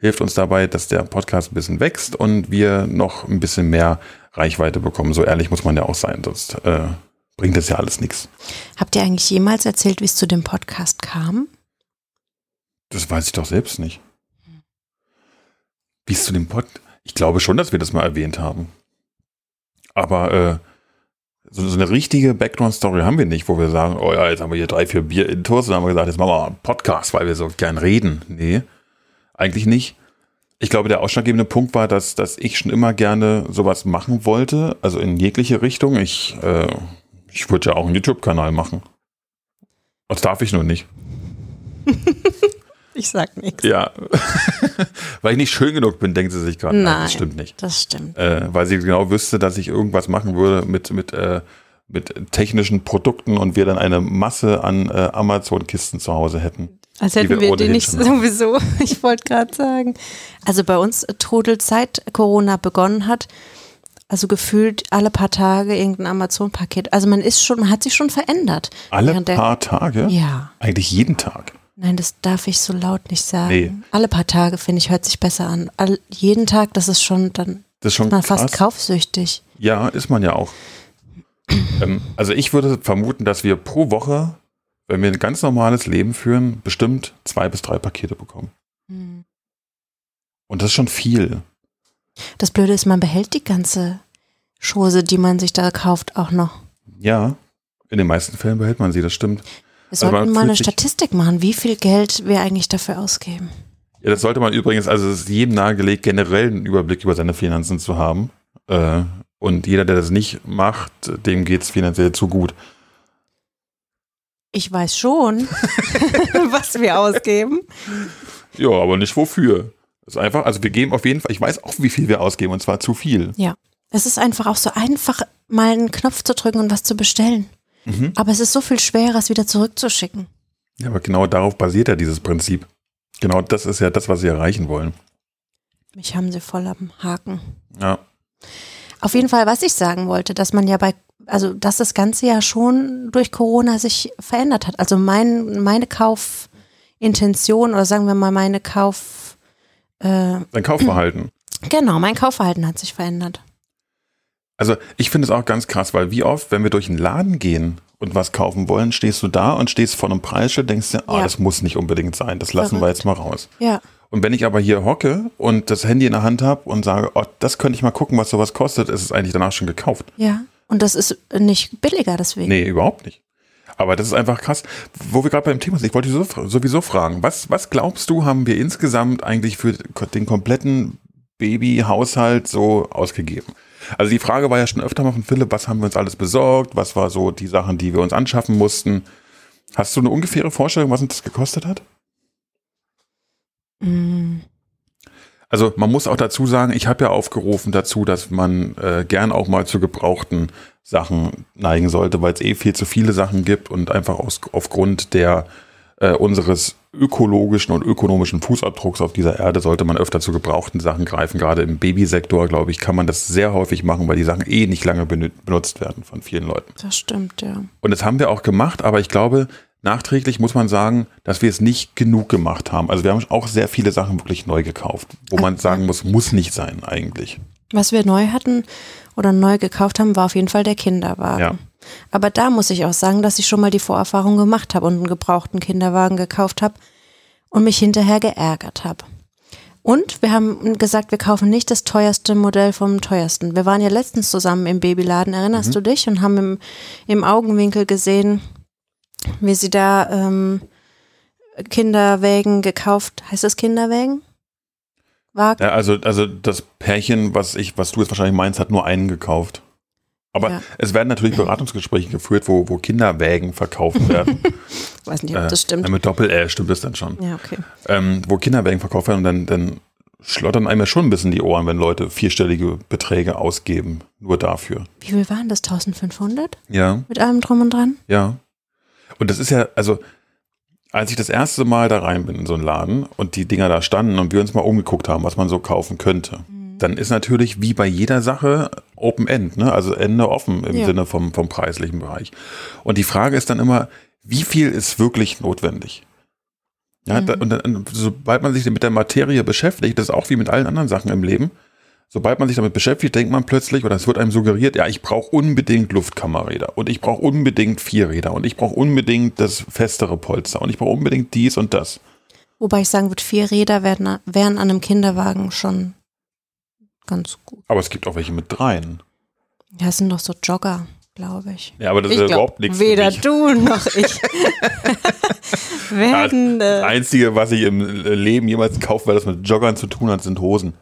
Hilft uns dabei, dass der Podcast ein bisschen wächst und wir noch ein bisschen mehr Reichweite bekommen. So ehrlich muss man ja auch sein, sonst äh, bringt das ja alles nichts. Habt ihr eigentlich jemals erzählt, wie es zu dem Podcast kam? Das weiß ich doch selbst nicht. Wie es zu dem Pod. Ich glaube schon, dass wir das mal erwähnt haben. Aber äh, so, so eine richtige Background-Story haben wir nicht, wo wir sagen, oh ja, jetzt haben wir hier drei, vier Bier in Toast und haben wir gesagt, jetzt machen wir mal einen Podcast, weil wir so gern reden. Nee, eigentlich nicht. Ich glaube, der ausschlaggebende Punkt war, dass, dass ich schon immer gerne sowas machen wollte, also in jegliche Richtung. Ich, äh, ich würde ja auch einen YouTube-Kanal machen. Das darf ich nur nicht. Ich sag nichts. Ja, weil ich nicht schön genug bin, denkt sie sich gerade. Nein, das stimmt nicht. Das stimmt. Äh, weil sie genau wüsste, dass ich irgendwas machen würde mit, mit, äh, mit technischen Produkten und wir dann eine Masse an äh, Amazon-Kisten zu Hause hätten. Als Die hätten wir wir die nicht sowieso. Ich wollte gerade sagen. Also bei uns trudelt seit Corona begonnen hat, also gefühlt alle paar Tage irgendein Amazon-Paket. Also man ist schon, man hat sich schon verändert. Alle Während der- paar Tage? Ja. Eigentlich jeden Tag. Nein, das darf ich so laut nicht sagen. Nee. Alle paar Tage, finde ich, hört sich besser an. All, jeden Tag, das ist schon, dann Das ist schon ist man krass. fast kaufsüchtig. Ja, ist man ja auch. ähm, also ich würde vermuten, dass wir pro Woche, wenn wir ein ganz normales Leben führen, bestimmt zwei bis drei Pakete bekommen. Hm. Und das ist schon viel. Das Blöde ist, man behält die ganze Chose, die man sich da kauft, auch noch. Ja, in den meisten Fällen behält man sie, das stimmt. Wir Also man sollten mal fühlt eine Statistik machen, wie viel Geld wir eigentlich dafür ausgeben. Ja, das sollte man übrigens, also es ist jedem nahegelegt, generell einen Überblick über seine Finanzen zu haben. Äh, und jeder, der das nicht macht, dem geht's finanziell zu gut. Ich weiß schon, was wir ausgeben. Ja, aber nicht wofür. Das ist einfach, also wir geben auf jeden Fall, ich weiß auch, wie viel wir ausgeben, und zwar zu viel. Es ist einfach auch so einfach, mal einen Knopf zu drücken und was zu bestellen. Mhm. Aber es ist so viel schwerer, es wieder zurückzuschicken. Ja, aber genau darauf basiert ja dieses Prinzip. Genau das ist ja das, was sie erreichen wollen. Mich haben sie voll am Haken. Ja. Auf jeden Fall, was ich sagen wollte, dass man ja bei, also dass das Ganze ja schon durch Corona sich verändert hat. Also mein, meine Kaufintention oder sagen wir mal meine Kauf, äh, Dein Kaufverhalten. genau, mein Kaufverhalten hat sich verändert. Also ich finde es auch ganz krass, weil wie oft, wenn wir durch einen Laden gehen und was kaufen wollen, stehst du da und stehst vor einem Preisschild, denkst dir, ah, Ja. das muss nicht unbedingt sein, das lassen wir Verrückt. jetzt mal raus. Ja, Und wenn ich aber hier hocke und das Handy in der Hand habe und sage, oh, das könnte ich mal gucken, was sowas kostet, ist es eigentlich danach schon gekauft. ja. Und das ist nicht billiger deswegen. Nee, überhaupt nicht. Aber das ist einfach krass. Wo wir gerade beim Thema sind, ich wollte so- sowieso fragen, was, was glaubst du, haben wir insgesamt eigentlich für den kompletten Babyhaushalt so ausgegeben? Also die Frage war ja schon öfter mal von Philipp, was haben wir uns alles besorgt? Was war so die Sachen, die wir uns anschaffen mussten? Hast du eine ungefähre Vorstellung, was uns das gekostet hat? Mm, Also man muss auch dazu sagen, ich habe ja aufgerufen dazu, dass man äh, gern auch mal zu gebrauchten Sachen neigen sollte, weil es eh viel zu viele Sachen gibt und einfach aus, aufgrund der äh, unseres ökologischen und ökonomischen Fußabdrucks auf dieser Erde sollte man öfter zu gebrauchten Sachen greifen. Gerade im Babysektor, glaube ich, kann man das sehr häufig machen, weil die Sachen eh nicht lange benutzt werden von vielen Leuten. Das stimmt, ja. Und das haben wir auch gemacht, aber ich glaube, nachträglich muss man sagen, dass wir es nicht genug gemacht haben. Also wir haben auch sehr viele Sachen wirklich neu gekauft, wo man sagen muss, muss nicht sein eigentlich. Was wir neu hatten oder neu gekauft haben, war auf jeden Fall der Kinderwagen. Ja. Aber da muss ich auch sagen, dass ich schon mal die Vorerfahrung gemacht habe und einen gebrauchten Kinderwagen gekauft habe und mich hinterher geärgert habe. Und wir haben gesagt, wir kaufen nicht das teuerste Modell vom teuersten. Wir waren ja letztens zusammen im Babyladen, erinnerst mhm. du dich? Und haben im, im Augenwinkel gesehen, wie sie da ähm, Kinderwägen gekauft. Heißt das Kinderwägen? Wagen? Ja, also, also das Pärchen, was ich, was du jetzt wahrscheinlich meinst, hat nur einen gekauft. Aber ja. es werden natürlich Beratungsgespräche geführt, wo, wo Kinderwägen verkauft werden. ich weiß nicht, ob das stimmt. Äh, mit Doppel-L stimmt das dann schon. Ja, okay. Ähm, wo Kinderwägen verkauft werden und dann, dann schlottern einem ja schon ein bisschen die Ohren, wenn Leute vierstellige Beträge ausgeben, nur dafür. Wie viel waren das? 1500? Ja. Mit allem drum und dran? Ja. Und das ist ja, also, als ich das erste Mal da rein bin in so einen Laden und die Dinger da standen und wir uns mal umgeguckt haben, was man so kaufen könnte, mhm. dann ist natürlich wie bei jeder Sache Open End, ne? also Ende offen im ja. Sinne vom, vom preislichen Bereich. Und die Frage ist dann immer, wie viel ist wirklich notwendig? Ja, mhm. da, und dann, sobald man sich mit der Materie beschäftigt, das ist auch wie mit allen anderen Sachen im Leben, sobald man sich damit beschäftigt, denkt man plötzlich, oder es wird einem suggeriert, ja, ich brauche unbedingt Luftkammerräder und ich brauche unbedingt Vierräder und ich brauche unbedingt das festere Polster und ich brauche unbedingt dies und das. Wobei ich sagen würde, vier Räder wären, an einem Kinderwagen schon ganz gut. Aber es gibt auch welche mit dreien. Ja, es sind doch so Jogger, glaube ich. Ja, aber das ich ist ja überhaupt nichts. Weder du noch ich. werden, das Einzige, was ich im Leben jemals kaufe, weil das mit Joggern zu tun hat, sind Hosen.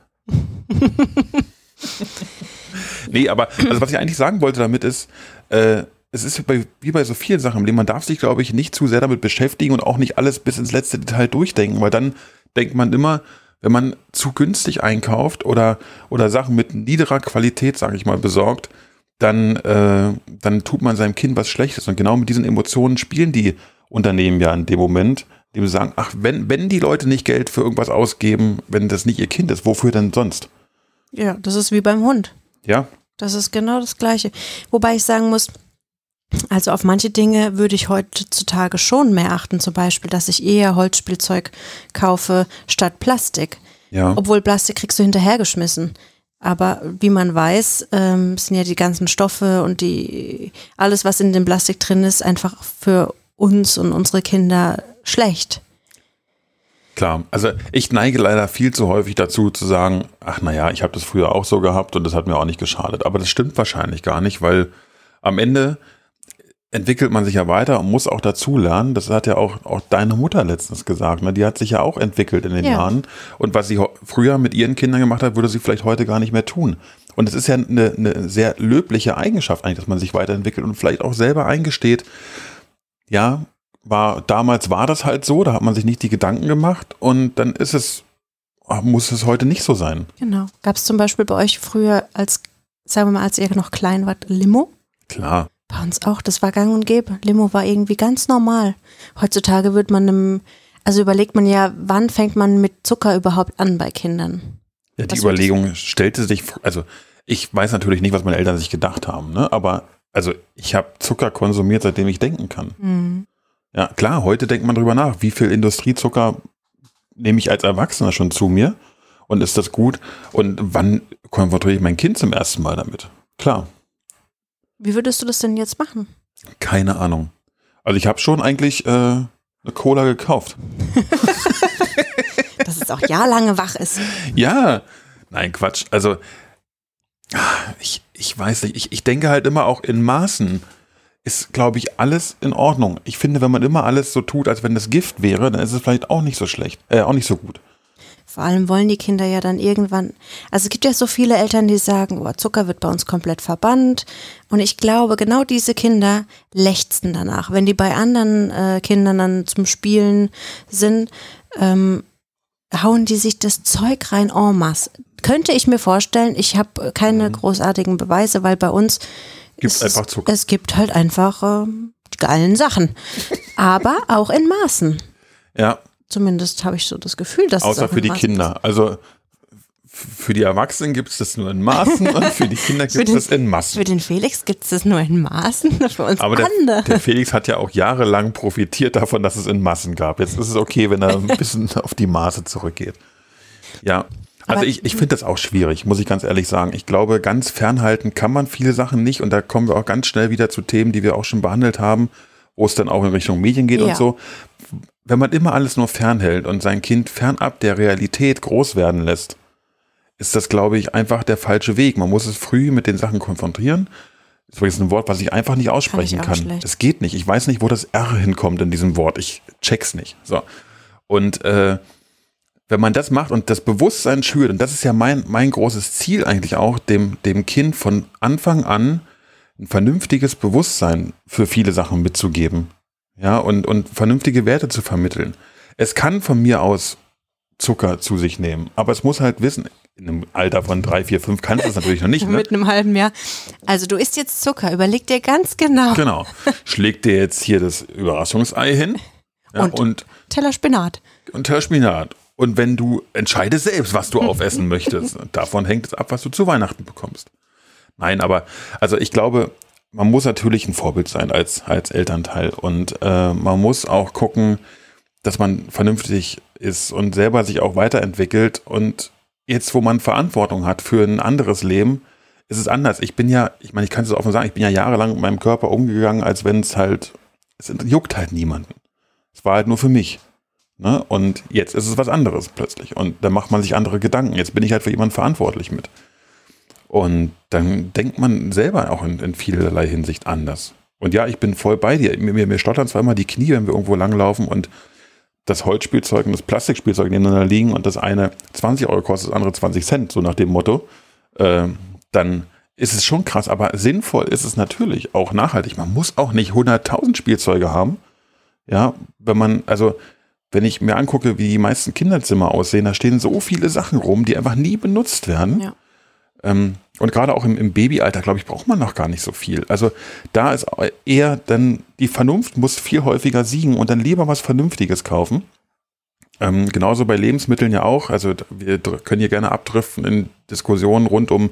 nee, aber also was ich eigentlich sagen wollte damit ist, äh, es ist bei, wie bei so vielen Sachen im Leben, man darf sich, glaube ich, nicht zu sehr damit beschäftigen und auch nicht alles bis ins letzte Detail durchdenken, weil dann denkt man immer, wenn man zu günstig einkauft oder, oder Sachen mit niederer Qualität, sage ich mal, besorgt, dann, äh, dann tut man seinem Kind was Schlechtes. Und genau mit diesen Emotionen spielen die Unternehmen ja in dem Moment, dem sie sagen, ach, wenn, wenn die Leute nicht Geld für irgendwas ausgeben, wenn das nicht ihr Kind ist, wofür denn sonst? Ja, das ist wie beim Hund. Ja. Das ist genau das Gleiche. Wobei ich sagen muss, also auf manche Dinge würde ich heutzutage schon mehr achten, zum Beispiel, dass ich eher Holzspielzeug kaufe statt Plastik. Ja. Obwohl Plastik kriegst du hinterhergeschmissen. Aber wie man weiß, ähm, sind ja die ganzen Stoffe und die alles, was in dem Plastik drin ist, einfach für uns und unsere Kinder schlecht. Klar, also ich neige leider viel zu häufig dazu zu sagen, ach naja, ich habe das früher auch so gehabt und das hat mir auch nicht geschadet. Aber das stimmt wahrscheinlich gar nicht, weil am Ende entwickelt man sich ja weiter und muss auch dazulernen. Das hat ja auch, auch deine Mutter letztens gesagt. Ne? Die hat sich ja auch entwickelt in den ja. Jahren. Und was sie früher mit ihren Kindern gemacht hat, würde sie vielleicht heute gar nicht mehr tun. Und es ist ja eine, eine sehr löbliche Eigenschaft eigentlich, dass man sich weiterentwickelt und vielleicht auch selber eingesteht, ja, war, damals war das halt so, da hat man sich nicht die Gedanken gemacht und dann ist es, muss es heute nicht so sein. Genau. Gab es zum Beispiel bei euch früher, als, sagen wir mal, als ihr noch klein wart, Limo? Klar. Bei uns auch, das war gang und gäbe. Limo war irgendwie ganz normal. Heutzutage wird man im, also überlegt man ja, wann fängt man mit Zucker überhaupt an bei Kindern? Ja, die was Überlegung stellte sich, also ich weiß natürlich nicht, was meine Eltern sich gedacht haben, ne? aber also ich habe Zucker konsumiert, seitdem ich denken kann. Mhm. Ja, klar, heute denkt man drüber nach, wie viel Industriezucker nehme ich als Erwachsener schon zu mir und ist das gut und wann konfrontiere ich mein Kind zum ersten Mal damit? Klar. Wie würdest du das denn jetzt machen? Keine Ahnung. Also ich habe schon eigentlich äh, eine Cola gekauft. Dass es auch jahrelange wach ist. Ja, nein, Quatsch. Also ich, ich weiß nicht, ich, ich denke halt immer auch in Maßen ist, glaube ich, alles in Ordnung. Ich finde, wenn man immer alles so tut, als wenn das Gift wäre, dann ist es vielleicht auch nicht so schlecht, äh, auch nicht so gut. Vor allem wollen die Kinder ja dann irgendwann, also es gibt ja so viele Eltern, die sagen, oh, Zucker wird bei uns komplett verbannt. Und ich glaube, genau diese Kinder lechzen danach. Wenn die bei anderen äh, Kindern dann zum Spielen sind, ähm, hauen die sich das Zeug rein en masse. Könnte ich mir vorstellen, ich habe keine mhm. großartigen Beweise, weil bei uns Gibt es einfach Zucker. Es gibt halt einfach äh, geilen Sachen. Aber auch in Maßen. Ja, Zumindest habe ich so das Gefühl, dass es außer auch für die Maßen Kinder. Also f- für die Erwachsenen gibt es das nur in Maßen und für die Kinder gibt es das in ist. Massen. Für den Felix gibt es das nur in Maßen, für uns Aber der, andere. der Felix hat ja auch jahrelang profitiert davon, dass es in Massen gab. Jetzt ist es okay, wenn er ein bisschen auf die Maße zurückgeht. Ja, also ich, ich finde das auch schwierig, muss ich ganz ehrlich sagen. Ich glaube, ganz fernhalten kann man viele Sachen nicht und da kommen wir auch ganz schnell wieder zu Themen, die wir auch schon behandelt haben, wo es dann auch in Richtung Medien geht Ja. und so. Wenn man immer alles nur fernhält und sein Kind fernab der Realität groß werden lässt, ist das, glaube ich, einfach der falsche Weg. Man muss es früh mit den Sachen konfrontieren. Das ist übrigens ein Wort, was ich einfach nicht aussprechen kann. schlecht. Es geht nicht. Ich weiß nicht, wo das R hinkommt in diesem Wort. Ich check's nicht. So. Und äh, wenn man das macht und das Bewusstsein schürt, und das ist ja mein, mein großes Ziel eigentlich auch, dem, dem Kind von Anfang an ein vernünftiges Bewusstsein für viele Sachen mitzugeben. Ja, und, und vernünftige Werte zu vermitteln. Es kann von mir aus Zucker zu sich nehmen, aber es muss halt wissen, in einem Alter von drei, vier, fünf kannst du es natürlich noch nicht. Ne? Mit einem halben Jahr. Also du isst jetzt Zucker, überleg dir ganz genau. Genau. Schlägt dir jetzt hier das Überraschungsei hin ja, Und? und, Teller Spinat. und Teller Spinat. Und wenn du entscheidest selbst, was du aufessen möchtest, davon hängt es ab, was du zu Weihnachten bekommst. Nein, aber also ich glaube, man muss natürlich ein Vorbild sein als, als Elternteil und äh, man muss auch gucken, dass man vernünftig ist und selber sich auch weiterentwickelt und jetzt, wo man Verantwortung hat für ein anderes Leben, ist es anders. Ich bin ja, ich meine, ich kann es offen sagen, ich bin ja jahrelang mit meinem Körper umgegangen, als wenn es halt, es juckt halt niemanden. Es war halt nur für mich. Ne? Und jetzt ist es was anderes plötzlich. Und da macht man sich andere Gedanken. Jetzt bin ich halt für jemanden verantwortlich mit. Und dann denkt man selber auch in, in vielerlei Hinsicht anders. Und ja, ich bin voll bei dir. Mir, mir, mir stottern zwar immer die Knie, wenn wir irgendwo langlaufen und das Holzspielzeug und das Plastikspielzeug nebeneinander liegen und das eine 20 Euro kostet, das andere 20 Cent, so nach dem Motto, ähm, dann ist es schon krass. Aber sinnvoll ist es natürlich auch nachhaltig. Man muss auch nicht 100.000 Spielzeuge haben. Ja, wenn man, also wenn ich mir angucke, wie die meisten Kinderzimmer aussehen, da stehen so viele Sachen rum, die einfach nie benutzt werden. Ja. Ähm, und gerade auch im, im Babyalter, glaube ich, braucht man noch gar nicht so viel. Also da ist eher dann die Vernunft muss viel häufiger siegen und dann lieber was Vernünftiges kaufen. Ähm, genauso bei Lebensmitteln ja auch. Also wir können hier gerne abdriften in Diskussionen rund um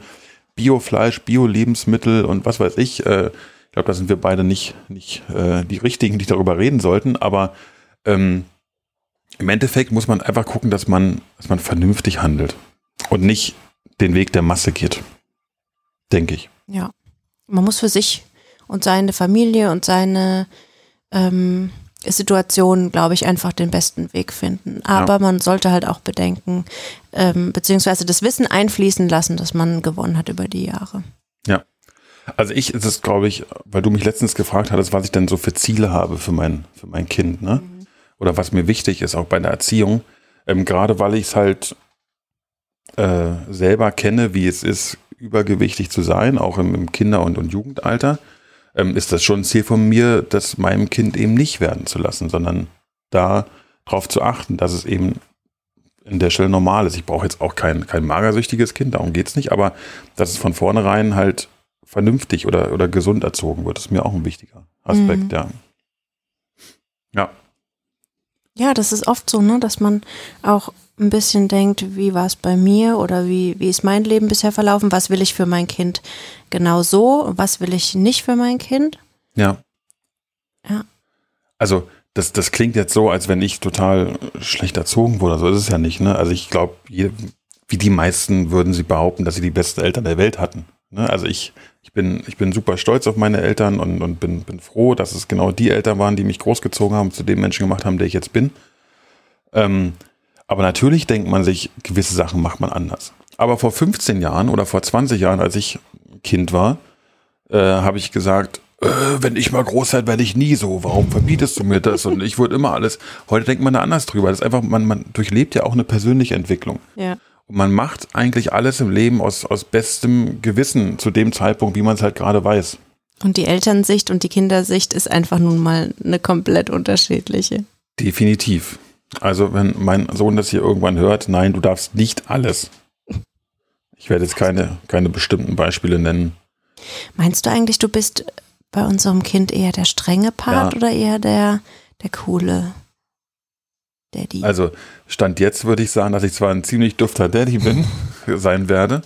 Biofleisch, Bio-Lebensmittel und was weiß ich. Äh, ich glaube, da sind wir beide nicht, nicht äh, die Richtigen, die darüber reden sollten. Aber ähm, im Endeffekt muss man einfach gucken, dass man, dass man vernünftig handelt und nicht den Weg der Masse geht. Denke ich. Ja. Man muss für sich und seine Familie und seine ähm, Situation, glaube ich, einfach den besten Weg finden. Aber man sollte halt auch bedenken, ähm, beziehungsweise das Wissen einfließen lassen, das man gewonnen hat über die Jahre. Ja. Also ich ist es, glaube ich, weil du mich letztens gefragt hattest, was ich denn so für Ziele habe für mein, für mein Kind, ne? Oder was mir wichtig ist, auch bei der Erziehung. Ähm, gerade weil ich es halt äh, selber kenne, wie es ist, übergewichtig zu sein, auch im, im Kinder- und, und Jugendalter, ähm, ist das schon ein Ziel von mir, das meinem Kind eben nicht werden zu lassen, sondern da darauf zu achten, dass es eben in der Stelle normal ist. Ich brauche jetzt auch kein, kein magersüchtiges Kind, darum geht's nicht, aber dass es von vornherein halt vernünftig oder, oder gesund erzogen wird, ist mir auch ein wichtiger Aspekt, Mhm. ja. Ja, Ja, das ist oft so, ne, dass man auch ein bisschen denkt, wie war es bei mir oder wie, wie ist mein Leben bisher verlaufen, was will ich für mein Kind genau so, was will ich nicht für mein Kind. ja. Ja. Also, das, das klingt jetzt so, als wenn ich total schlecht erzogen wurde. So ist es ja nicht, ne? Also ich glaube, wie die meisten würden sie behaupten, dass sie die besten Eltern der Welt hatten. Ne? Also ich, ich, bin, ich bin super stolz auf meine Eltern und, und bin, bin froh, dass es genau die Eltern waren, die mich großgezogen haben, zu dem Menschen gemacht haben, der ich jetzt bin. Ähm, aber natürlich denkt man sich, gewisse Sachen macht man anders. Aber vor 15 Jahren oder vor 20 Jahren, als ich Kind war, äh, habe ich gesagt, äh, wenn ich mal groß werde, werde ich nie so. Warum verbietest du mir das? Und ich würde immer alles. Heute denkt man da anders drüber. Das ist einfach, man, man durchlebt ja auch eine persönliche Entwicklung. Ja. Und man macht eigentlich alles im Leben aus, aus bestem Gewissen zu dem Zeitpunkt, wie man es halt gerade weiß. Und die Elternsicht und die Kindersicht ist einfach nun mal eine komplett unterschiedliche. Definitiv. Also, wenn mein Sohn das hier irgendwann hört, nein, du darfst nicht alles. Ich werde jetzt keine, keine bestimmten Beispiele nennen. Meinst du eigentlich, du bist bei unserem Kind eher der strenge Part Ja. oder eher der, der coole? Daddy. Also Stand jetzt würde ich sagen, dass ich zwar ein ziemlich dufter Daddy bin, sein werde,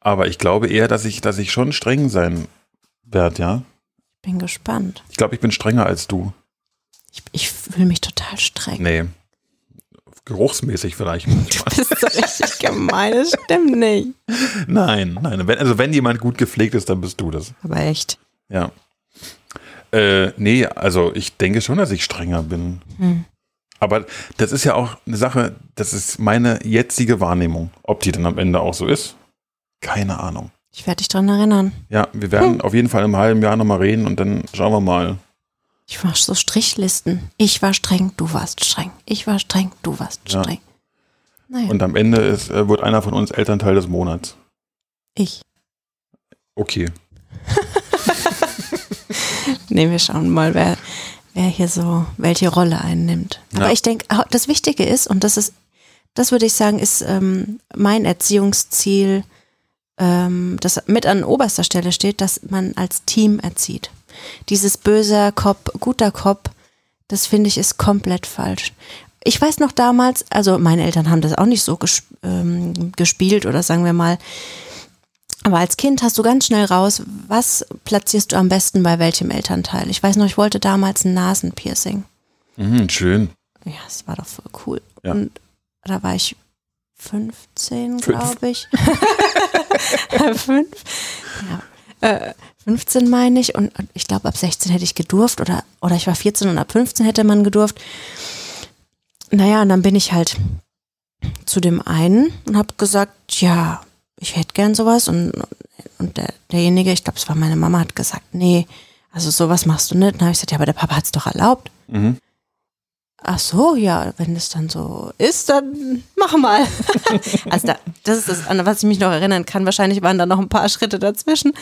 aber ich glaube eher, dass ich, dass ich schon streng sein werde, ja. bin gespannt. Ich glaube, ich bin strenger als du. Ich, ich fühle mich total streng. Nee. Geruchsmäßig vielleicht. Du bist so richtig gemein, das stimmt nicht. Nein, nein. Wenn, also wenn jemand gut gepflegt ist, dann bist du das. Aber echt. Ja. Äh, nee, also ich denke schon, dass ich strenger bin. Hm. Aber das ist ja auch eine Sache, das ist meine jetzige Wahrnehmung. Ob die dann am Ende auch so ist, keine Ahnung. Ich werde dich dran erinnern. Ja, wir werden auf jeden Fall im halben Jahr nochmal reden und dann schauen wir mal. Ich mach so Strichlisten. Ich war streng, du warst streng. Ich war streng, du warst Ja. streng. Naja, Und am Ende ist, äh, wird einer von uns Elternteil des Monats. ich. Okay. Nee, wir schauen mal, wer, wer hier so welche Rolle einnimmt. Aber Ja. ich denke, das Wichtige ist, und das ist, das würde ich sagen, ist ähm, mein Erziehungsziel, ähm, das mit an oberster Stelle steht, dass man als Team erzieht. Dieses böser Cop, guter Cop, das finde ich ist komplett falsch. Ich weiß noch damals, also meine Eltern haben das auch nicht so ges ähm, gespielt oder sagen wir mal, aber als Kind hast du ganz schnell raus, was platzierst du am besten bei welchem Elternteil. Ich weiß noch, ich wollte damals ein Nasenpiercing. Mhm, schön. Ja, das war doch voll cool. Ja. Und da war ich 15, Fünf. glaube ich. Fünf? Ja. Äh, 15 meine ich. Und und ich glaube, ab 16 hätte ich gedurft. Oder, oder ich war 14 und ab 15 hätte man gedurft. Naja, und dann bin ich halt zu dem einen und habe gesagt, ja, ich hätte gern sowas. Und, und der, derjenige, ich glaube, es war meine Mama, hat gesagt, nee, also sowas machst du nicht. Dann habe ich gesagt, ja, aber der Papa hat es doch erlaubt. Mhm. Ach so, ja, wenn es dann so ist, dann mach mal. also da, das ist das, an was ich mich noch erinnern kann. Wahrscheinlich waren da noch ein paar Schritte dazwischen.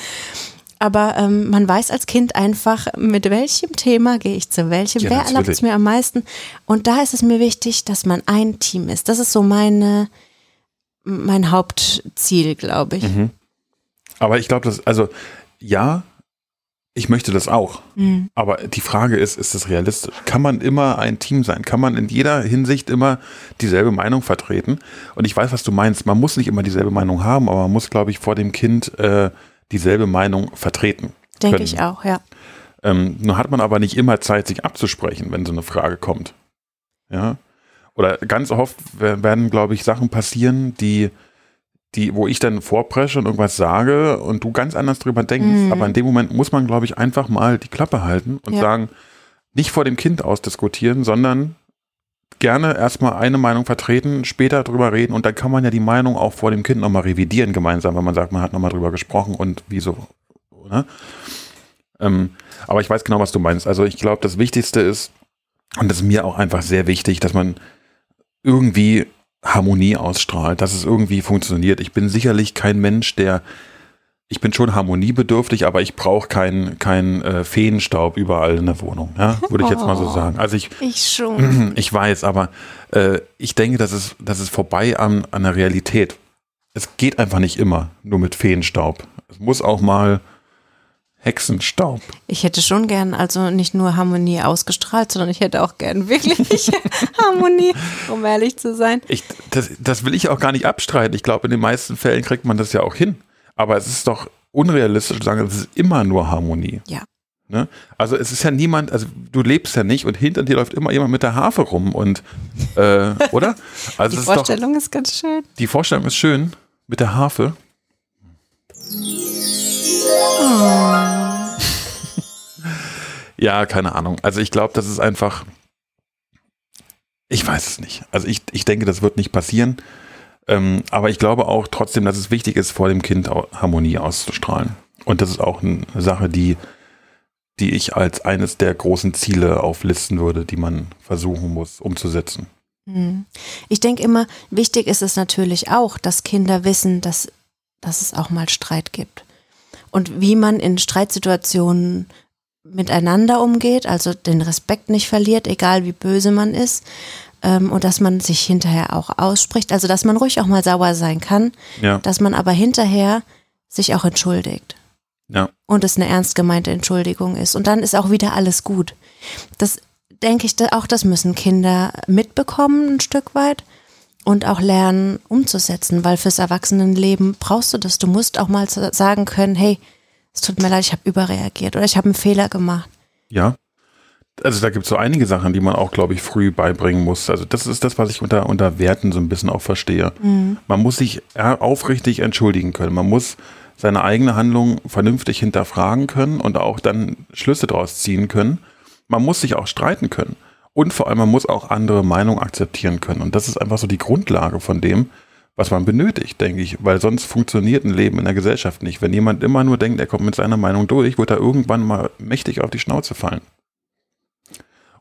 Aber ähm, man weiß als Kind einfach, mit welchem Thema gehe ich zu welchem, Ja, wer erlaubt es mir am meisten. Und da ist es mir wichtig, dass man ein Team ist. Das ist so meine, mein Hauptziel, glaube ich. Mhm. Aber ich glaube, dass, also, ja, ich möchte das auch. Mhm. Aber die Frage ist, ist das realistisch? Kann man immer ein Team sein? Kann man in jeder Hinsicht immer dieselbe Meinung vertreten? Und ich weiß, was du meinst. Man muss nicht immer dieselbe Meinung haben, aber man muss, glaube ich, vor dem Kind äh, dieselbe Meinung vertreten. Denke ich auch, ja. Ähm, nur hat man aber nicht immer Zeit, sich abzusprechen, wenn so eine Frage kommt. Ja. Oder ganz oft wer- werden, glaube ich, Sachen passieren, die, die, wo ich dann vorpresche und irgendwas sage und du ganz anders drüber denkst. Mhm. Aber in dem Moment muss man, glaube ich, einfach mal die Klappe halten und Ja. sagen, nicht vor dem Kind ausdiskutieren, sondern gerne erstmal eine Meinung vertreten, später drüber reden und dann kann man ja die Meinung auch vor dem Kind nochmal revidieren gemeinsam, wenn man sagt, man hat nochmal drüber gesprochen und wieso, oder? Ähm, aber ich weiß genau, was du meinst. Also ich glaube, das Wichtigste ist, und das ist mir auch einfach sehr wichtig, dass man irgendwie Harmonie ausstrahlt, dass es irgendwie funktioniert. Ich bin sicherlich kein Mensch, der, ich bin schon harmoniebedürftig, aber ich brauche keinen kein, äh, Feenstaub überall in der Wohnung, ja? würde ich jetzt mal so Oh. sagen. Also ich, Ich schon. ich weiß, aber äh, ich denke, das ist, das ist vorbei an, an der Realität. Es geht einfach nicht immer nur mit Feenstaub. Es muss auch mal Hexenstaub. Ich hätte schon gern also nicht nur Harmonie ausgestrahlt, sondern ich hätte auch gern wirklich Harmonie, um ehrlich zu sein. Ich, das, das will ich auch gar nicht abstreiten. Ich glaube, in den meisten Fällen kriegt man das ja auch hin. Aber es ist doch unrealistisch zu sagen, es ist immer nur Harmonie. Ja. Ne? Also es ist ja niemand, also du lebst ja nicht und hinter dir läuft immer jemand mit der Harfe rum und äh, oder? Also Die es ist doch, Vorstellung ist ganz schön. die Vorstellung ist schön mit der Harfe. Ja, keine Ahnung. Also ich glaube, das ist einfach. Ich weiß es nicht. Also ich, ich denke, das wird nicht passieren. Ähm, aber ich glaube auch trotzdem, dass es wichtig ist, vor dem Kind Harmonie auszustrahlen. Und das ist auch eine Sache, die, die ich als eines der großen Ziele auflisten würde, die man versuchen muss umzusetzen. Hm. Ich denke immer, wichtig ist es natürlich auch, dass Kinder wissen, dass, dass es auch mal Streit gibt. Und wie man in Streitsituationen miteinander umgeht, also den Respekt nicht verliert, egal wie böse man ist. Ähm, und dass man sich hinterher auch ausspricht. Also dass man ruhig auch mal sauer sein kann, Ja, dass man aber hinterher sich auch entschuldigt. ja, und es eine ernst gemeinte Entschuldigung ist. Und dann ist auch wieder alles gut. Das, denke ich, auch das müssen Kinder mitbekommen ein Stück weit und auch lernen umzusetzen, weil fürs Erwachsenenleben brauchst du das. Du musst auch mal sa- sagen können, hey, es tut mir leid, ich habe überreagiert oder ich habe einen Fehler gemacht. Ja. Also da gibt es so einige Sachen, die man auch, glaube ich, früh beibringen muss. Also das ist das, was ich unter, unter Werten so ein bisschen auch verstehe. Man muss sich aufrichtig entschuldigen können. Man muss seine eigene Handlung vernünftig hinterfragen können und auch dann Schlüsse daraus ziehen können. Man muss sich auch streiten können. Und vor allem, man muss auch andere Meinungen akzeptieren können. Und das ist einfach so die Grundlage von dem, was man benötigt, denke ich. Weil sonst funktioniert ein Leben in der Gesellschaft nicht. Wenn jemand immer nur denkt, er kommt mit seiner Meinung durch, wird er irgendwann mal mächtig auf die Schnauze fallen.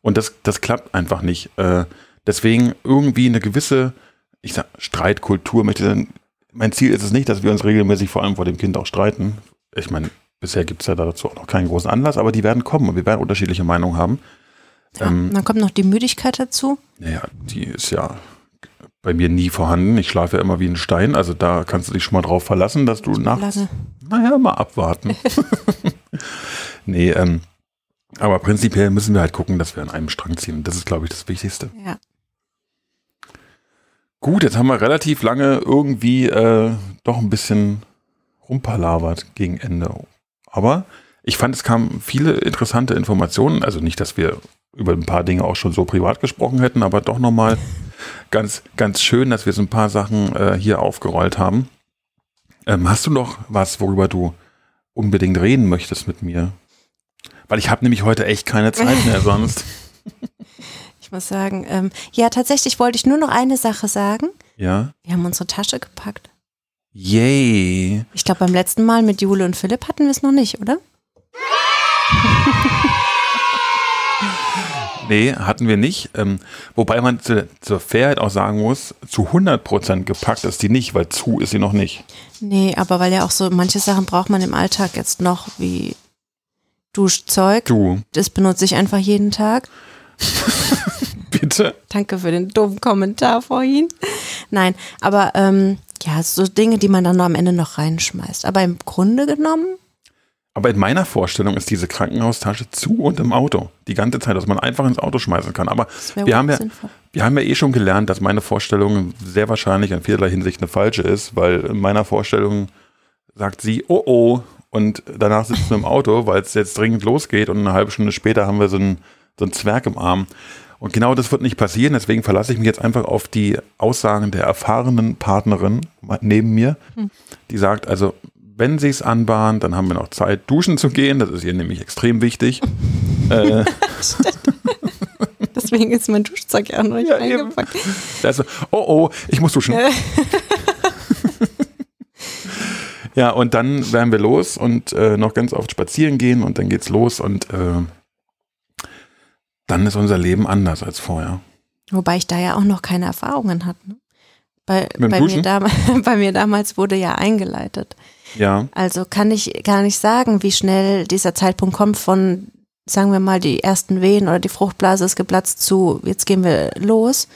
Und das, das klappt einfach nicht. Äh, deswegen irgendwie eine gewisse, ich sag, Streitkultur möchte mein Ziel ist es nicht, dass wir uns regelmäßig vor allem vor dem Kind auch streiten. Ich meine, bisher gibt es ja dazu auch noch keinen großen Anlass, aber die werden kommen und wir werden unterschiedliche Meinungen haben. Ja, Ähm, dann kommt noch die Müdigkeit dazu. Naja, die ist ja bei mir nie vorhanden. Ich schlafe ja immer wie ein Stein, also da kannst du dich schon mal drauf verlassen, dass du nachts Lange. naja, mal abwarten. nee, ähm, aber prinzipiell müssen wir halt gucken, dass wir an einem Strang ziehen. Das ist, glaube ich, das Wichtigste. Ja. Gut, jetzt haben wir relativ lange irgendwie äh, doch ein bisschen rumpalabert gegen Ende. Aber ich fand, es kamen viele interessante Informationen. Also nicht, dass wir über ein paar Dinge auch schon so privat gesprochen hätten, aber doch nochmal ganz, ganz schön, dass wir so ein paar Sachen äh, hier aufgerollt haben. Ähm, hast du noch was, worüber du unbedingt reden möchtest mit mir? Weil ich habe nämlich heute echt keine Zeit mehr sonst. Ich muss sagen, ähm, ja, tatsächlich wollte ich nur noch eine Sache sagen. Ja. Wir haben unsere Tasche gepackt. Yay. Ich glaube, beim letzten Mal mit Jule und Philipp hatten wir es noch nicht, oder? Nee, hatten wir nicht. Ähm, wobei man zu, zur Fairheit auch sagen muss, zu 100% gepackt ist die nicht, weil zu ist sie noch nicht. Nee, aber weil ja auch so manche Sachen braucht man im Alltag jetzt noch, wie Duschzeug. Du, Das benutze ich einfach jeden Tag. bitte? Danke für den dummen Kommentar vorhin. Nein, aber ähm, ja, so Dinge, die man dann noch am Ende noch reinschmeißt. Aber im Grunde genommen, Aber in meiner Vorstellung ist diese Krankenhaustasche zu und im Auto. Die ganze Zeit, dass man einfach ins Auto schmeißen kann. Aber wir haben, ja, sinnvoll. wir haben ja eh schon gelernt, dass meine Vorstellung sehr wahrscheinlich in vielerlei Hinsicht eine falsche ist, weil in meiner Vorstellung sagt sie, oh oh, und danach sitzen wir im Auto, weil es jetzt dringend losgeht und eine halbe Stunde später haben wir so einen, so einen Zwerg im Arm. Und genau das wird nicht passieren, deswegen verlasse ich mich jetzt einfach auf die Aussagen der erfahrenen Partnerin neben mir, die sagt, also wenn sie es anbahnt, dann haben wir noch Zeit, duschen zu gehen, das ist ihr nämlich extrem wichtig. äh, Deswegen ist mein Duschzeug ja auch noch nicht Ja, eingepackt. Also, oh oh, ich muss duschen. ja, und dann werden wir los und äh, noch ganz oft spazieren gehen und dann geht's los und äh, dann ist unser Leben anders als vorher. Wobei ich da ja auch noch keine Erfahrungen hatte. Ne? Bei, bei, mir Duschen? dam bei mir damals wurde ja eingeleitet. Ja, Also kann ich gar nicht sagen, wie schnell dieser Zeitpunkt kommt von, sagen wir mal, die ersten Wehen oder die Fruchtblase ist geplatzt zu, jetzt gehen wir los.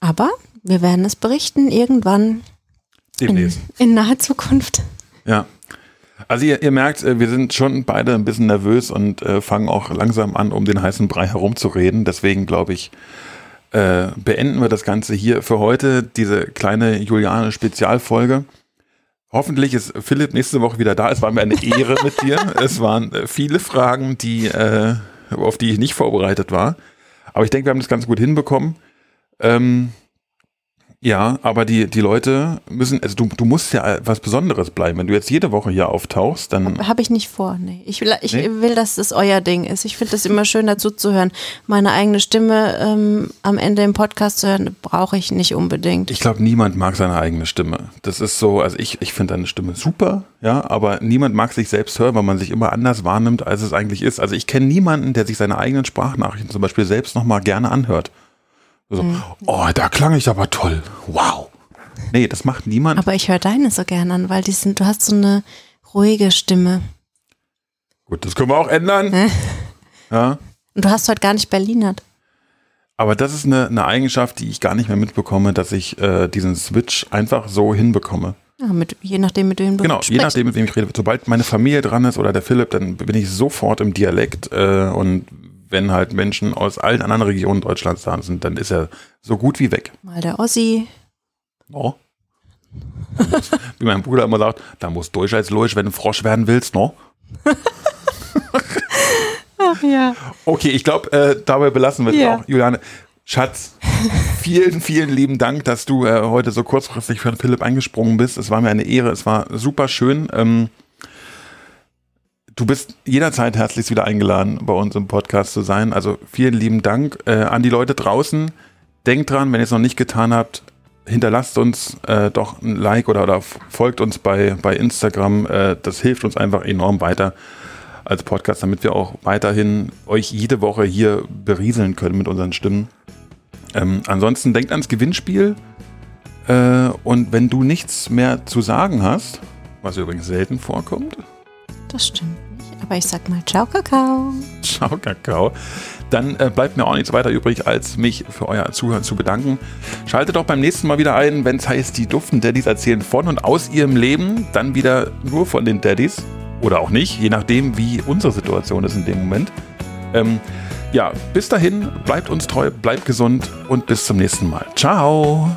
Aber wir werden es berichten irgendwann in, demnächst. in naher Zukunft. Ja. Also ihr, ihr merkt, äh, wir sind schon beide ein bisschen nervös und äh, fangen auch langsam an, um den heißen Brei herumzureden. Deswegen glaube ich, äh, beenden wir das Ganze hier für heute, diese kleine Juliane-Spezialfolge. Hoffentlich ist Philipp nächste Woche wieder da. Es war mir eine Ehre mit dir. Es waren äh, viele Fragen, die, äh, auf die ich nicht vorbereitet war. Aber ich denke, wir haben das ganz gut hinbekommen. Ähm, ja, aber die, die Leute müssen, also du, du musst ja was Besonderes bleiben. Wenn du jetzt jede Woche hier auftauchst, dann. Habe ich nicht vor. Nee. Ich, will, ich Nee? will, dass das euer Ding ist. Ich finde es immer schön, dazu zu hören. Meine eigene Stimme ähm, am Ende im Podcast zu hören, brauche ich nicht unbedingt. Ich glaube, niemand mag seine eigene Stimme. Das ist so, also ich, ich finde deine Stimme super, ja, aber niemand mag sich selbst hören, weil man sich immer anders wahrnimmt, als es eigentlich ist. Also ich kenne niemanden, der sich seine eigenen Sprachnachrichten zum Beispiel selbst nochmal gerne anhört. So, oh, da klang ich aber toll. Wow. Nee, das macht niemand. Aber ich höre deine so gern an, weil die sind, du hast so eine ruhige Stimme. Gut, das können wir auch ändern. Ja. Und du hast heute gar nicht Berlinert. Aber das ist eine, eine Eigenschaft, die ich gar nicht mehr mitbekomme, dass ich äh, diesen Switch einfach so hinbekomme. Ja, mit, je nachdem, mit wem du Genau, je nachdem, mit wem ich rede. Sobald meine Familie dran ist oder der Philipp, dann bin ich sofort im Dialekt äh, und wenn halt Menschen aus allen anderen Regionen Deutschlands da sind, dann ist er so gut wie weg. Mal der Ossi. No. wie mein Bruder immer sagt, da muss Deutsch als Leuch, wenn du Frosch werden willst, no? Ach ja. Okay, ich glaube, äh, dabei belassen wir es Ja. auch. Juliane, Schatz, vielen, vielen lieben Dank, dass du äh, heute so kurzfristig für Philipp eingesprungen bist. Es war mir eine Ehre, es war super schön. Ähm, du bist jederzeit herzlichst wieder eingeladen, bei uns im Podcast zu sein. Also vielen lieben Dank äh, an die Leute draußen. Denkt dran, wenn ihr es noch nicht getan habt, hinterlasst uns äh, doch ein Like oder, oder folgt uns bei, bei Instagram. Äh, das hilft uns einfach enorm weiter als Podcast, damit wir auch weiterhin euch jede Woche hier berieseln können mit unseren Stimmen. Ähm, ansonsten denkt ans Gewinnspiel. Äh, und wenn du nichts mehr zu sagen hast, was übrigens selten vorkommt, Das stimmt. Aber ich sag mal Ciao, Kakao. Ciao, Kakao. Dann äh, bleibt mir auch nichts weiter übrig, als mich für euer Zuhören zu bedanken. Schaltet doch beim nächsten Mal wieder ein, wenn es heißt, die duften Daddys erzählen von und aus ihrem Leben. Dann wieder nur von den Daddys. Oder auch nicht, je nachdem, wie unsere Situation ist in dem Moment. Ähm, ja, bis dahin, bleibt uns treu, bleibt gesund und bis zum nächsten Mal. Ciao.